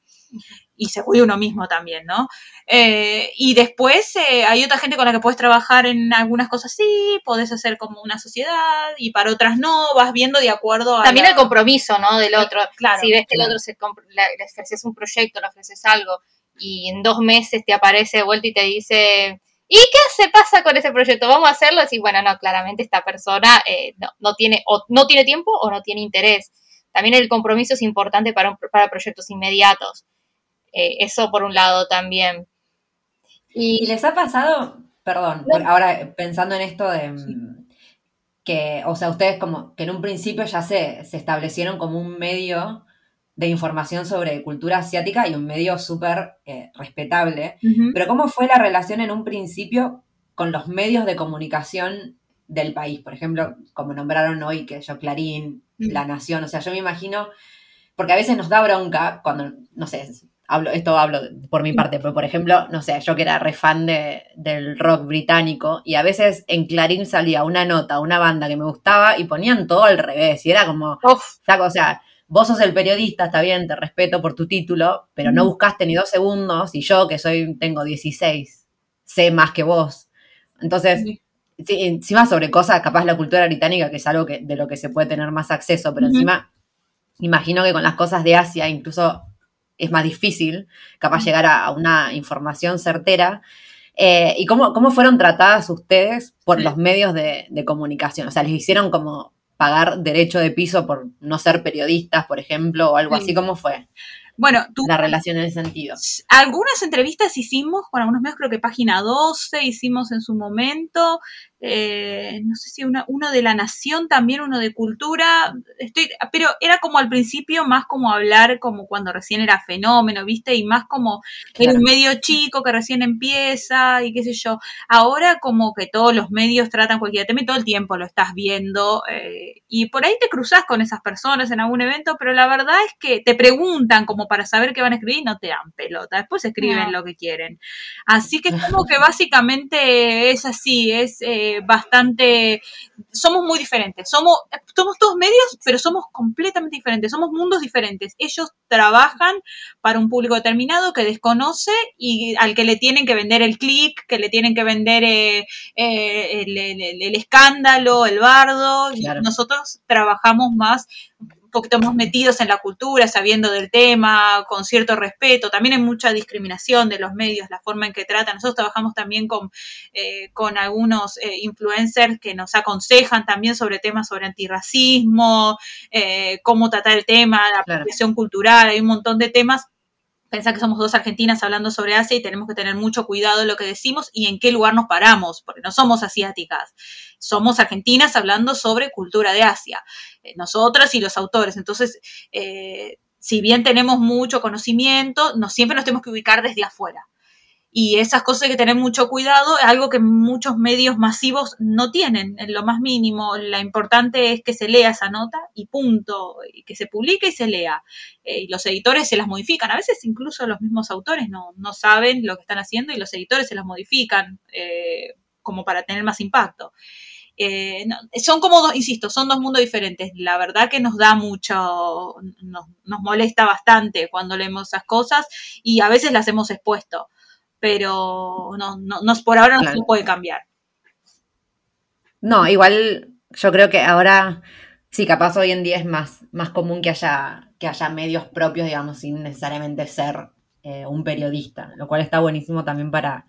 Y se cuida uno mismo también, ¿no? Eh, y después eh, hay otra gente con la que puedes trabajar en algunas cosas sí, podés hacer como una sociedad y para otras no, vas viendo de acuerdo a... También la- el compromiso, ¿no? Del otro. Claro, si ves que el otro se le ofreces un proyecto, le ofreces algo y en dos meses te aparece de vuelta y te dice, ¿y qué se pasa con ese proyecto? ¿Vamos a hacerlo? Y bueno, no, claramente esta persona eh, no, no tiene, o no tiene tiempo o no tiene interés. También el compromiso es importante para, un- para proyectos inmediatos. Eh, eso por un lado también. ¿Y Y, les ha pasado, perdón, ahora pensando en esto de que, o sea, ustedes como que en un principio ya se, se establecieron como un medio de información sobre cultura asiática y un medio súper eh, respetable, pero ¿cómo fue la relación en un principio con los medios de comunicación del país? Por ejemplo, como nombraron hoy, que yo, Clarín. La Nación, o sea, yo me imagino, porque a veces nos da bronca cuando, no sé, hablo, esto hablo por mi parte, pero por ejemplo, no sé, yo que era re fan de, del rock británico y a veces en Clarín salía una nota, una banda que me gustaba y ponían todo al revés y era como, uf, o sea, vos sos el periodista, está bien, te respeto por tu título, pero no buscaste ni dos segundos y yo que soy, tengo 16, sé más que vos. Entonces, Sí. sí, encima sobre cosas, capaz la cultura británica, que es algo que, de lo que se puede tener más acceso, pero encima imagino que con las cosas de Asia incluso es más difícil, capaz llegar a, a una información certera. Eh, ¿Y cómo, cómo fueron tratadas ustedes por los medios de, de comunicación? O sea, ¿les hicieron como pagar derecho de piso por no ser periodistas, por ejemplo, o algo Sí. así? ¿Cómo fue Bueno, tú, la relación en ese sentido? algunas entrevistas hicimos con algunos medios, creo que página 12 hicimos en su momento, eh, no sé si una- uno de la Nación también, uno de Cultura, estoy, pero era como al principio más como hablar como cuando recién era fenómeno, ¿viste? Y más como Claro. un medio chico que recién empieza y qué sé yo. Ahora como que todos los medios tratan cualquier tema y todo el tiempo lo estás viendo eh, y por ahí te cruzas con esas personas en algún evento, pero la verdad es que te preguntan como para saber qué van a escribir y no te dan pelota. Después escriben No. lo que quieren. Así que es como que básicamente es así, es eh, bastante... Somos muy diferentes. Somos, somos todos medios, pero somos completamente diferentes. Somos mundos diferentes. Ellos trabajan para un público determinado que desconoce y al que le tienen que vender el click, que le tienen que vender eh, eh, el, el- el escándalo, el bardo. Y. Nosotros trabajamos más poquito más metidos en la cultura, sabiendo del tema, con cierto respeto. También hay mucha discriminación de los medios, la forma en que tratan. Nosotros trabajamos también con, eh, con algunos eh, influencers que nos aconsejan también sobre temas sobre antirracismo, eh, cómo tratar el tema, la Claro. apropiación cultural, hay un montón de temas. Pensá que somos dos argentinas hablando sobre Asia y tenemos que tener mucho cuidado de lo que decimos y en qué lugar nos paramos, porque no somos asiáticas, somos argentinas hablando sobre cultura de Asia, eh, nosotras y los autores. Entonces, eh, si bien tenemos mucho conocimiento, no siempre nos tenemos que ubicar desde afuera. Y esas cosas hay que tener mucho cuidado, algo que muchos medios masivos no tienen en lo más mínimo. La importante es que se lea esa nota y punto, y que se publique y se lea. Eh, y los editores se las modifican. A veces incluso los mismos autores no, no saben lo que están haciendo y los editores se las modifican eh, como para tener más impacto. Eh, son como dos, insisto, son dos mundos diferentes. La verdad que nos da mucho, nos, nos molesta bastante cuando leemos esas cosas y a veces las hemos expuesto pero no, no, no por ahora no se puede cambiar. No, igual yo creo que ahora, sí, capaz hoy en día es más, más común que haya, que haya medios propios, digamos, sin necesariamente ser eh, un periodista, lo cual está buenísimo también para,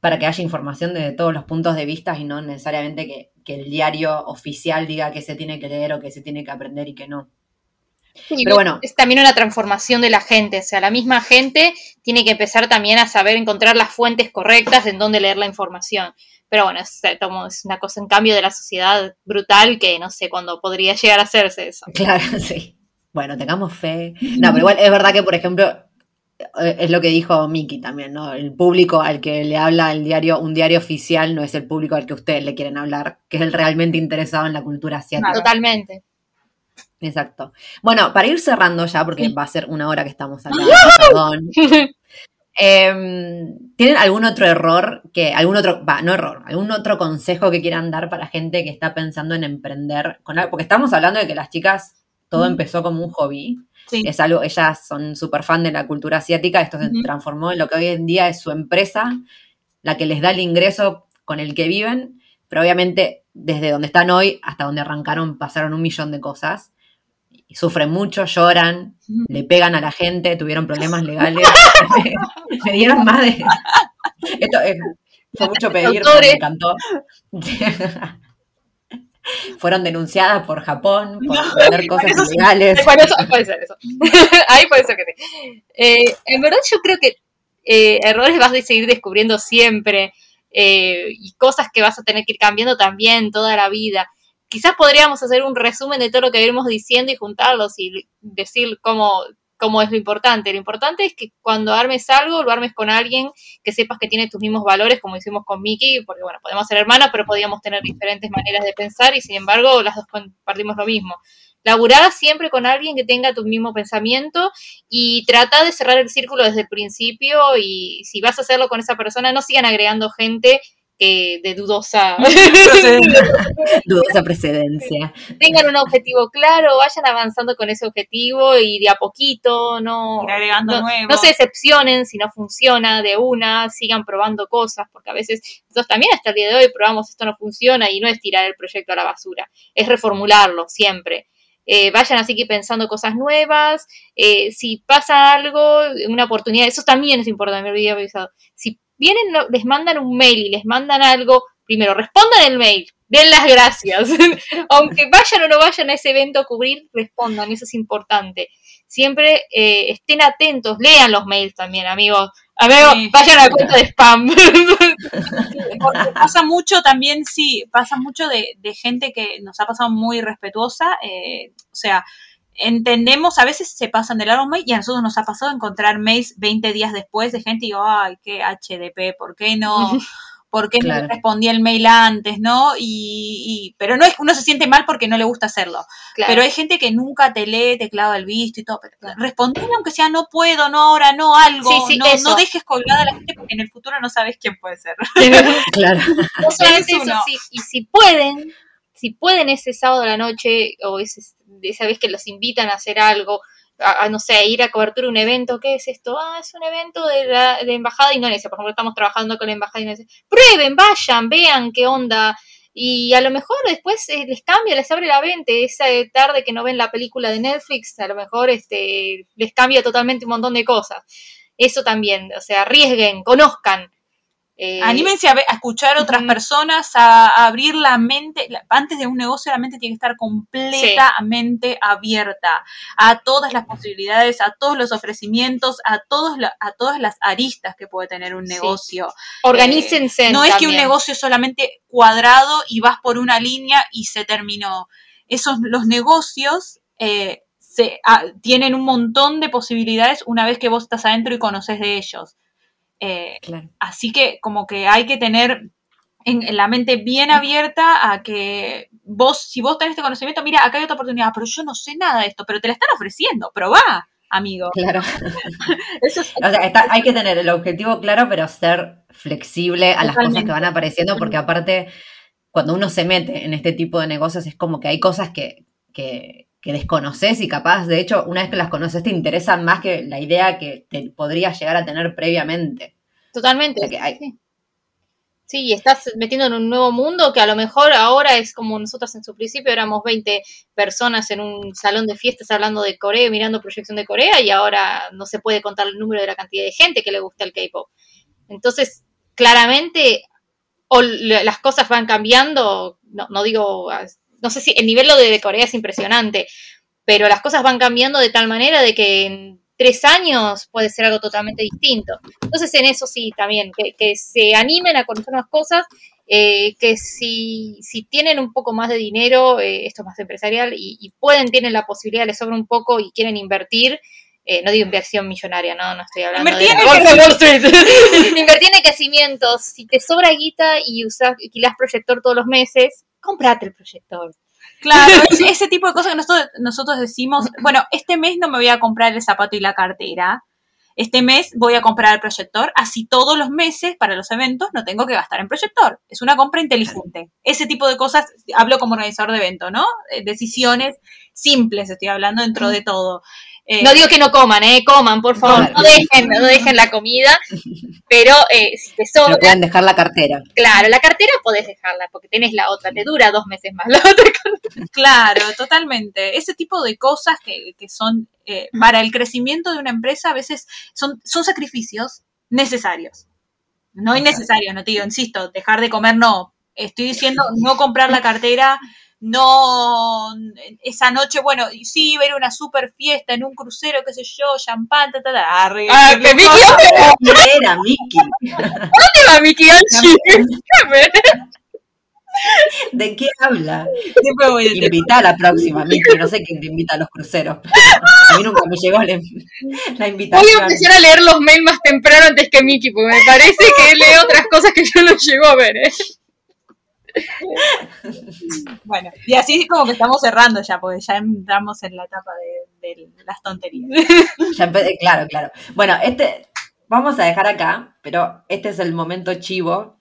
para que haya información de todos los puntos de vista y no necesariamente que, que el diario oficial diga que se tiene que leer o que se tiene que aprender y que no. Sí, Pero bueno. Es también una transformación de la gente, o sea, la misma gente tiene que empezar también a saber encontrar las fuentes correctas en donde leer la información. Pero bueno, es, eh, como es una cosa, en cambio de la sociedad brutal que no sé cuándo podría llegar a hacerse eso. Claro, sí. Bueno, tengamos fe. No, pero igual es verdad que, por ejemplo, eh, es lo que dijo Miki también, ¿no? El público al que le habla el diario, un diario oficial, no es el público al que ustedes le quieren hablar, que es el realmente interesado en la cultura asiática. Totalmente. Exacto. Bueno, para ir cerrando ya, porque va a ser una hora que estamos acá, perdón. Em, ¿Tienen algún otro error que, algún otro, va, no error, algún otro consejo que quieran dar para gente que está pensando en emprender con algo? Porque estamos hablando de que las chicas, todo empezó como un hobby. Sí. Es algo, ellas son súper fan de la cultura asiática, esto se transformó en lo que hoy en día es su empresa, la que les da el ingreso con el que viven, pero obviamente desde donde están hoy hasta donde arrancaron pasaron un millón de cosas. Sufren mucho, lloran, le pegan a la gente, tuvieron problemas legales. me dieron más de. Esto es- fue mucho pedir, pero me encantó. Fueron denunciadas por Japón por vender cosas Eso ilegales. Bueno, eso puede ser eso. Ahí puede ser que sí. Eh, en verdad yo creo que eh, errores vas a seguir descubriendo siempre eh, y cosas que vas a tener que ir cambiando también toda la vida. Quizás podríamos hacer un resumen de todo lo que venimos diciendo y juntarlos y decir cómo, cómo es lo importante. Lo importante es que cuando armes algo, lo armes con alguien que sepas que tiene tus mismos valores, como hicimos con Miki, porque bueno, podemos ser hermanas, pero podíamos tener diferentes maneras de pensar y sin embargo las dos compartimos lo mismo. Laburá siempre con alguien que tenga tu mismo pensamiento y trata de cerrar el círculo desde el principio y si vas a hacerlo con esa persona, no sigan agregando gente que de dudosa Dudosa precedencia. tengan un objetivo claro, vayan avanzando con ese objetivo y de a poquito, no, no, no se decepcionen si no funciona de una, sigan probando cosas, porque a veces nosotros también hasta el día de hoy probamos esto no funciona y no es tirar el proyecto a la basura, es reformularlo siempre. Eh, vayan así que pensando cosas nuevas, eh, si pasa algo, una oportunidad, eso también es importante, me había avisado. Si vienen, no- les mandan un mail y les mandan algo, primero respondan el mail, den las gracias. Aunque vayan o no vayan a ese evento a cubrir, respondan, eso es importante. Siempre eh, estén atentos, lean los mails también, amigos. Amigos, Sí. vayan a la cuenta de spam. Porque pasa mucho también, sí, pasa mucho de, de gente que nos ha pasado muy respetuosa. eh, o sea, entendemos, a veces se pasan de largo mail y a nosotros nos ha pasado encontrar mails 20 días después de gente y digo, ay, qué HDP, ¿por qué no? ¿Por qué no Claro. respondí el mail antes, no? Y, y- pero no es uno se siente mal porque no le gusta hacerlo. Claro. Pero hay gente que nunca te lee, te clava el visto y todo. Pero respondele aunque sea no puedo, no ahora, no algo. Sí, sí, no, dejes colgada a la gente porque en el futuro no sabes quién puede ser. Claro. No eso, uno. sí, y si pueden, si pueden ese sábado a la noche o ese, esa vez que los invitan a hacer algo, a, a, no sé, ir a cobertura un evento, ¿qué es esto? Ah, es un evento de la de Embajada de Indonesia, por ejemplo, estamos trabajando con la Embajada de Indonesia. Prueben, vayan, vean qué onda. Y a lo mejor después eh, les cambia, les abre la mente. Esa tarde que no ven la película de Netflix, a lo mejor este, les cambia totalmente un montón de cosas. Eso también, o sea, arriesguen, conozcan. Eh, Anímense a, a escuchar a otras personas, a, a abrir la mente. Antes de un negocio, la mente tiene que estar completamente abierta a todas las posibilidades, a todos los ofrecimientos, a, todos la- a todas las aristas que puede tener un Sí. negocio. Organícense. No es que un negocio es solamente cuadrado y vas por una línea y se terminó. Esos, los negocios eh, se, ah, tienen un montón de posibilidades una vez que vos estás adentro y conoces de ellos. Eh, Claro. Así que como que hay que tener en, en la mente bien abierta a que vos, si vos tenés este conocimiento, mira, acá hay otra oportunidad, pero yo no sé nada de esto, pero te la están ofreciendo, probá, amigo. Claro. Eso es- O sea, está- hay que tener el objetivo claro, pero ser flexible a las cosas que van apareciendo, porque aparte, cuando uno se mete en este tipo de negocios, es como que hay cosas que, que, que desconoces y capaz, de hecho, una vez que las conoces, te interesan más que la idea que te podrías llegar a tener previamente. Totalmente. O sea que hay- sí. Sí, y estás metiendo en un nuevo mundo que a lo mejor ahora es como nosotros en su principio éramos 20 personas en un salón de fiestas hablando de Corea, mirando proyección de Corea y ahora no se puede contar el número de la cantidad de gente que le gusta el K-pop. Entonces, claramente o las cosas van cambiando, no, no digo, no sé si el nivel lo de Corea es impresionante, pero las cosas van cambiando de tal manera de que en tres años puede ser algo totalmente distinto. Entonces en eso sí, también, que, que se animen a conocer más cosas, eh, que si, si, tienen un poco más de dinero, eh, esto es más empresarial, y, y, pueden, tienen la posibilidad, les sobra un poco y quieren invertir, eh, no digo inversión millonaria, no, no estoy hablando Invertir de en Wall Street. Invertir en crecimientos, si te sobra guita y usas, alquilás proyector todos los meses, comprate el proyector. Claro, ese, tipo de cosas que nosotros, nosotros decimos, bueno, este mes no me voy a comprar el zapato y la cartera, este mes voy a comprar el proyector, así todos los meses para los eventos no tengo que gastar en proyector. Es una compra inteligente. Ese tipo de cosas, hablo como organizador de evento, ¿no? Eh, Decisiones simples, estoy hablando dentro de todo. Eh, No digo que no coman, eh, coman, por favor, no dejen, no dejen la comida, pero eh, si te sobra, Pero pueden dejar la cartera. claro, la cartera podés dejarla porque tenés la otra, te dura dos meses más la otra. Claro, totalmente. Ese tipo de cosas que, que son eh, para el crecimiento de una empresa a veces son, son sacrificios necesarios. No innecesarios, no te digo, insisto, dejar de comer no. Estoy diciendo no comprar la cartera, no esa noche, bueno, sí, ver una super fiesta en un crucero, qué sé yo, champán, ta, ta, ta. Arre, Ah, que. ¿Dónde era Miki? ¿Dónde va Miki Anchi? ¿De qué habla? Siempre voy tema. Invita a la próxima, Miki. No sé quién te invita a los cruceros. A mí nunca me llegó la, la Voy a invitación. empezar a leer los mails más temprano antes que Miki, porque me parece que él lee otras cosas que yo no llego a ver, ¿eh? Bueno, y así es como que estamos cerrando ya, porque ya entramos en la etapa de, las tonterías. Claro, claro. Bueno, este vamos a dejar acá, pero este es el momento chivo.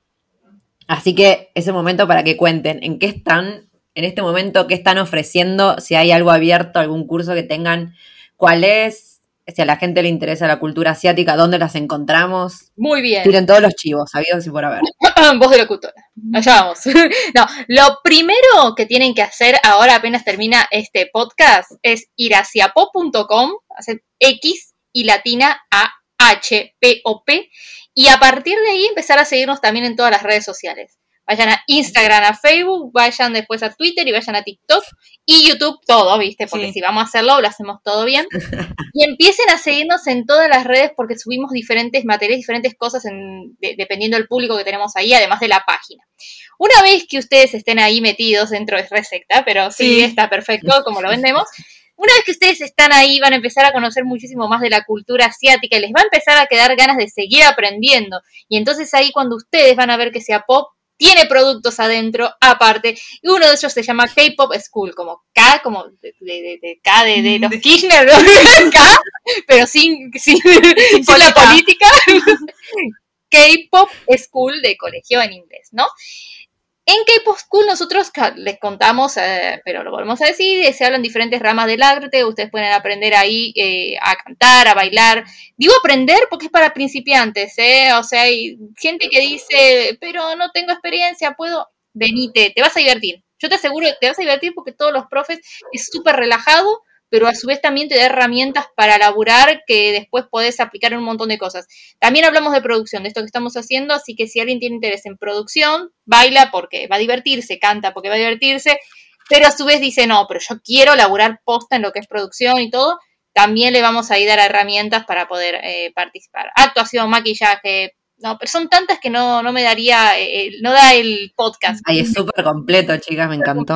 Así que es el momento para que cuenten en qué están, en este momento, qué están ofreciendo, si hay algo abierto, algún curso que tengan, cuál es, si a la gente le interesa la cultura asiática, dónde las encontramos. Muy bien. Tiren todos los chivos, sabidos y por haber. Voz de locutora. Allá vamos. No, lo primero que tienen que hacer ahora apenas termina este podcast es ir hacia pop.com, hacer X y latina a H P O P y a partir de ahí empezar a seguirnos también en todas las redes sociales. Vayan a Instagram, a Facebook, vayan después a Twitter y vayan a TikTok y YouTube, todo, ¿viste? Porque Sí. si vamos a hacerlo, lo hacemos todo bien. Y empiecen a seguirnos en todas las redes porque subimos diferentes materiales, diferentes cosas en- de- dependiendo del público que tenemos ahí, además de la página. Una vez que ustedes estén ahí metidos dentro de Resecta, pero sí, Sí. está perfecto como lo vendemos. Una vez que ustedes están ahí, van a empezar a conocer muchísimo más de la cultura asiática y les va a empezar a quedar ganas de seguir aprendiendo. Y entonces ahí cuando ustedes van a ver que sea pop, tiene productos adentro, aparte, y uno de ellos se llama K-Pop School, como K, como de, de- de- K de, de los Kirchner, ¿no? K, pero sin, sin, sin la política. K-Pop School de colegio en inglés, ¿no? En School nosotros les contamos, eh, pero lo volvemos a decir, eh, se hablan diferentes ramas del arte, ustedes pueden aprender ahí eh, a cantar, a bailar. Digo aprender porque es para principiantes, ¿eh? O sea, hay gente que dice, pero no tengo experiencia, puedo, venite, te vas a divertir. Yo te aseguro que te vas a divertir porque todos los profes es súper relajado, pero a su vez también te da herramientas para laburar que después podés aplicar en un montón de cosas. También hablamos de producción, de esto que estamos haciendo, así que si alguien tiene interés en producción, baila porque va a divertirse, canta porque va a divertirse, pero a su vez dice, no, pero yo quiero laburar posta en lo que es producción y todo, también le vamos a ir a dar herramientas para poder eh, participar. Actuación, maquillaje, no, pero son tantas que no, no me daría, eh, eh, no da el podcast. Ay, es súper completo, chicas, me encantó.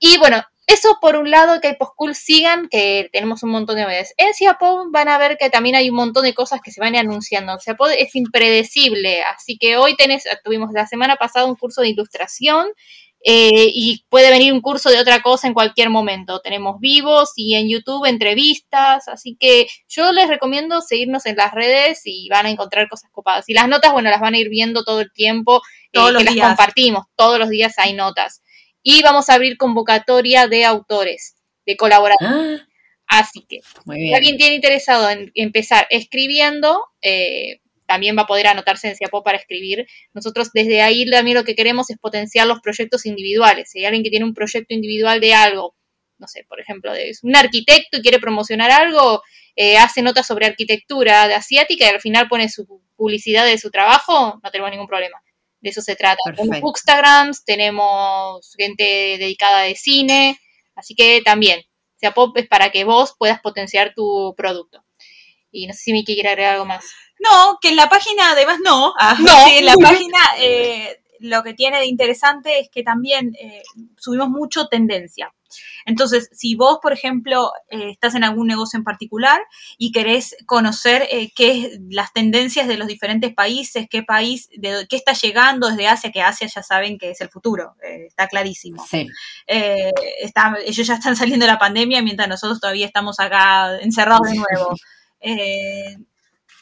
Y bueno, eso por un lado, que Post Cool sigan, que tenemos un montón de novedades. En Ciapod van a ver que también hay un montón de cosas que se van anunciando. Ciapod es impredecible, así que hoy tenés, tuvimos la semana pasada un curso de ilustración eh, y puede venir un curso de otra cosa en cualquier momento. Tenemos vivos y en YouTube entrevistas, así que yo les recomiendo seguirnos en las redes y van a encontrar cosas copadas. Y las notas, bueno, las van a ir viendo todo el tiempo, eh, Todos los que las días. compartimos, todos los días hay notas. Y vamos a abrir convocatoria de autores, de colaboradores. Ah, Así que, si alguien tiene interesado en empezar escribiendo, eh, también va a poder anotarse en Ciapó para escribir. Nosotros desde ahí también lo que queremos es potenciar los proyectos individuales. Si hay alguien que tiene un proyecto individual de algo, no sé, por ejemplo, de, es un arquitecto y quiere promocionar algo, eh, hace notas sobre arquitectura de asiática y al final pone su publicidad de su trabajo, no tenemos ningún problema. De eso se trata. Tenemos Perfecto. Bookstagrams, tenemos gente dedicada de cine, así que también Ciapop es para que vos puedas potenciar tu producto. Y no sé si Miki quiere agregar algo más. No, que en la página, además no, ah, No. sí, en la página eh, lo que tiene de interesante es que también eh, subimos mucho tendencia. Entonces, si vos, por ejemplo, eh, estás en algún negocio en particular y querés conocer eh, qué es las tendencias de los diferentes países, qué país, de qué está llegando desde Asia, que Asia ya saben que es el futuro, eh, está clarísimo. Sí. Está- ellos ya están saliendo de la pandemia mientras nosotros todavía estamos acá encerrados de nuevo.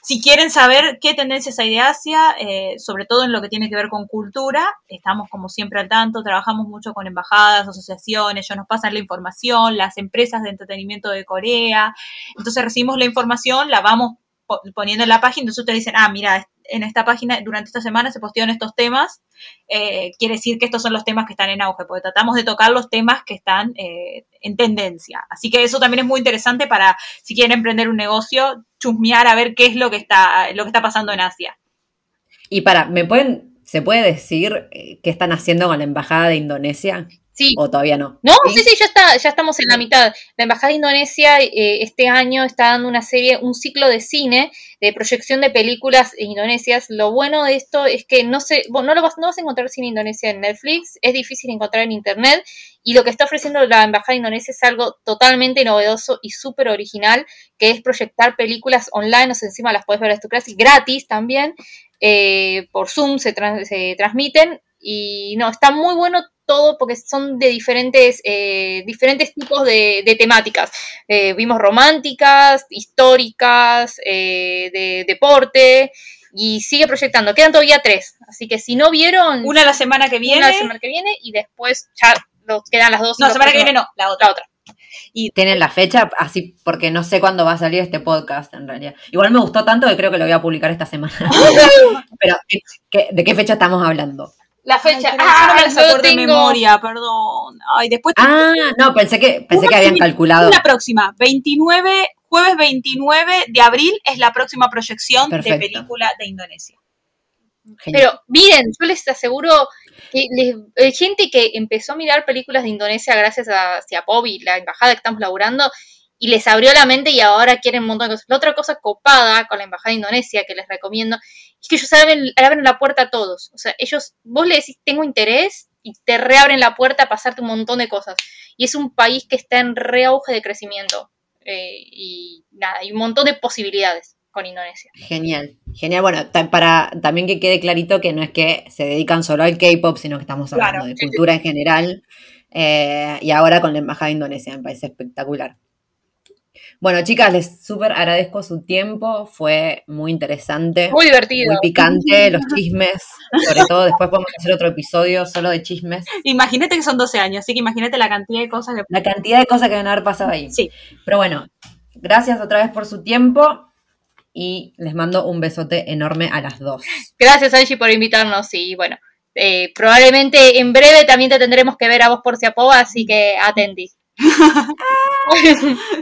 Si quieren saber qué tendencias hay de Asia, eh, sobre todo en lo que tiene que ver con cultura, estamos como siempre al tanto, trabajamos mucho con embajadas, asociaciones, ellos nos pasan la información, las empresas de entretenimiento de Corea, entonces recibimos la información, la vamos po- poniendo en la página, entonces ustedes dicen, ah, mira, en esta página durante esta semana se postearon estos temas, eh, quiere decir que estos son los temas que están en auge, porque tratamos de tocar los temas que están eh, en tendencia. Así que eso también es muy interesante para si quieren emprender un negocio, chusmear a ver qué es lo que está, lo que está pasando en Asia. Y para, ¿me pueden, se puede decir eh, qué están haciendo con la embajada de Indonesia? Sí. ¿O todavía no? No, sí, sí, ya está, ya estamos en la mitad. La Embajada de Indonesia eh, este año está dando una serie, un ciclo de cine, de proyección de películas indonesias. Lo bueno de esto es que no se, vos no lo vas, no vas a encontrar cine indonesia en Netflix, es difícil encontrar en internet, y lo que está ofreciendo la Embajada de Indonesia es algo totalmente novedoso y súper original, que es proyectar películas online, o sea, encima las puedes ver a tu clase, gratis también, eh, por Zoom se, trans- se transmiten, y no, está muy bueno todo porque son de diferentes, eh, diferentes tipos de, de temáticas. Eh, vimos románticas, históricas, eh, de deporte y sigue proyectando. Quedan todavía tres, así que si no vieron... Una la semana que viene. Una la semana que viene y después ya los, quedan las dos. No, los semana que viene no, la otra. La otra. Tienen la fecha, así porque no sé cuándo va a salir este podcast en realidad. Igual me gustó tanto que creo que lo voy a publicar esta semana. Pero, ¿qué- qué- ¿de qué fecha estamos hablando? La fecha. Ay, ah, yo no me acuerdo de memoria, perdón. Ay, después Ah, no, pensé que, pensé que habían calculado. La próxima, 29, jueves 29 de abril es la próxima proyección Perfecto. de película de Indonesia. Genial. Pero miren, yo les aseguro que les- hay gente que empezó a mirar películas de Indonesia gracias a y la embajada que estamos laburando y les abrió la mente y ahora quieren un montón de cosas. La otra cosa copada con la embajada de Indonesia que les recomiendo es que ellos abren, abren la puerta a todos. O sea, ellos, vos le decís tengo interés y te reabren la puerta a pasarte un montón de cosas. Y es un país que está en re auge de crecimiento. Eh, y nada, hay un montón de posibilidades con Indonesia. Genial, genial. Bueno, para también que quede clarito que no es que se dedican solo al K-pop, sino que estamos hablando Claro, de cultura en general. eh, y ahora con la Embajada de Indonesia, me parece espectacular. Bueno, chicas, les súper agradezco su tiempo, fue muy interesante, Muy divertido. muy picante, los chismes, sobre todo después podemos hacer otro episodio solo de chismes, Imagínate que son 12 años, así que imagínate la cantidad de cosas que... la cantidad de cosas que van a haber pasado ahí. Sí. Pero bueno, gracias otra vez por su tiempo y les mando un besote enorme a las dos. Gracias, Angie, por invitarnos. Y bueno, eh, probablemente en breve también te tendremos que ver a vos por Ciapova, así que atendí.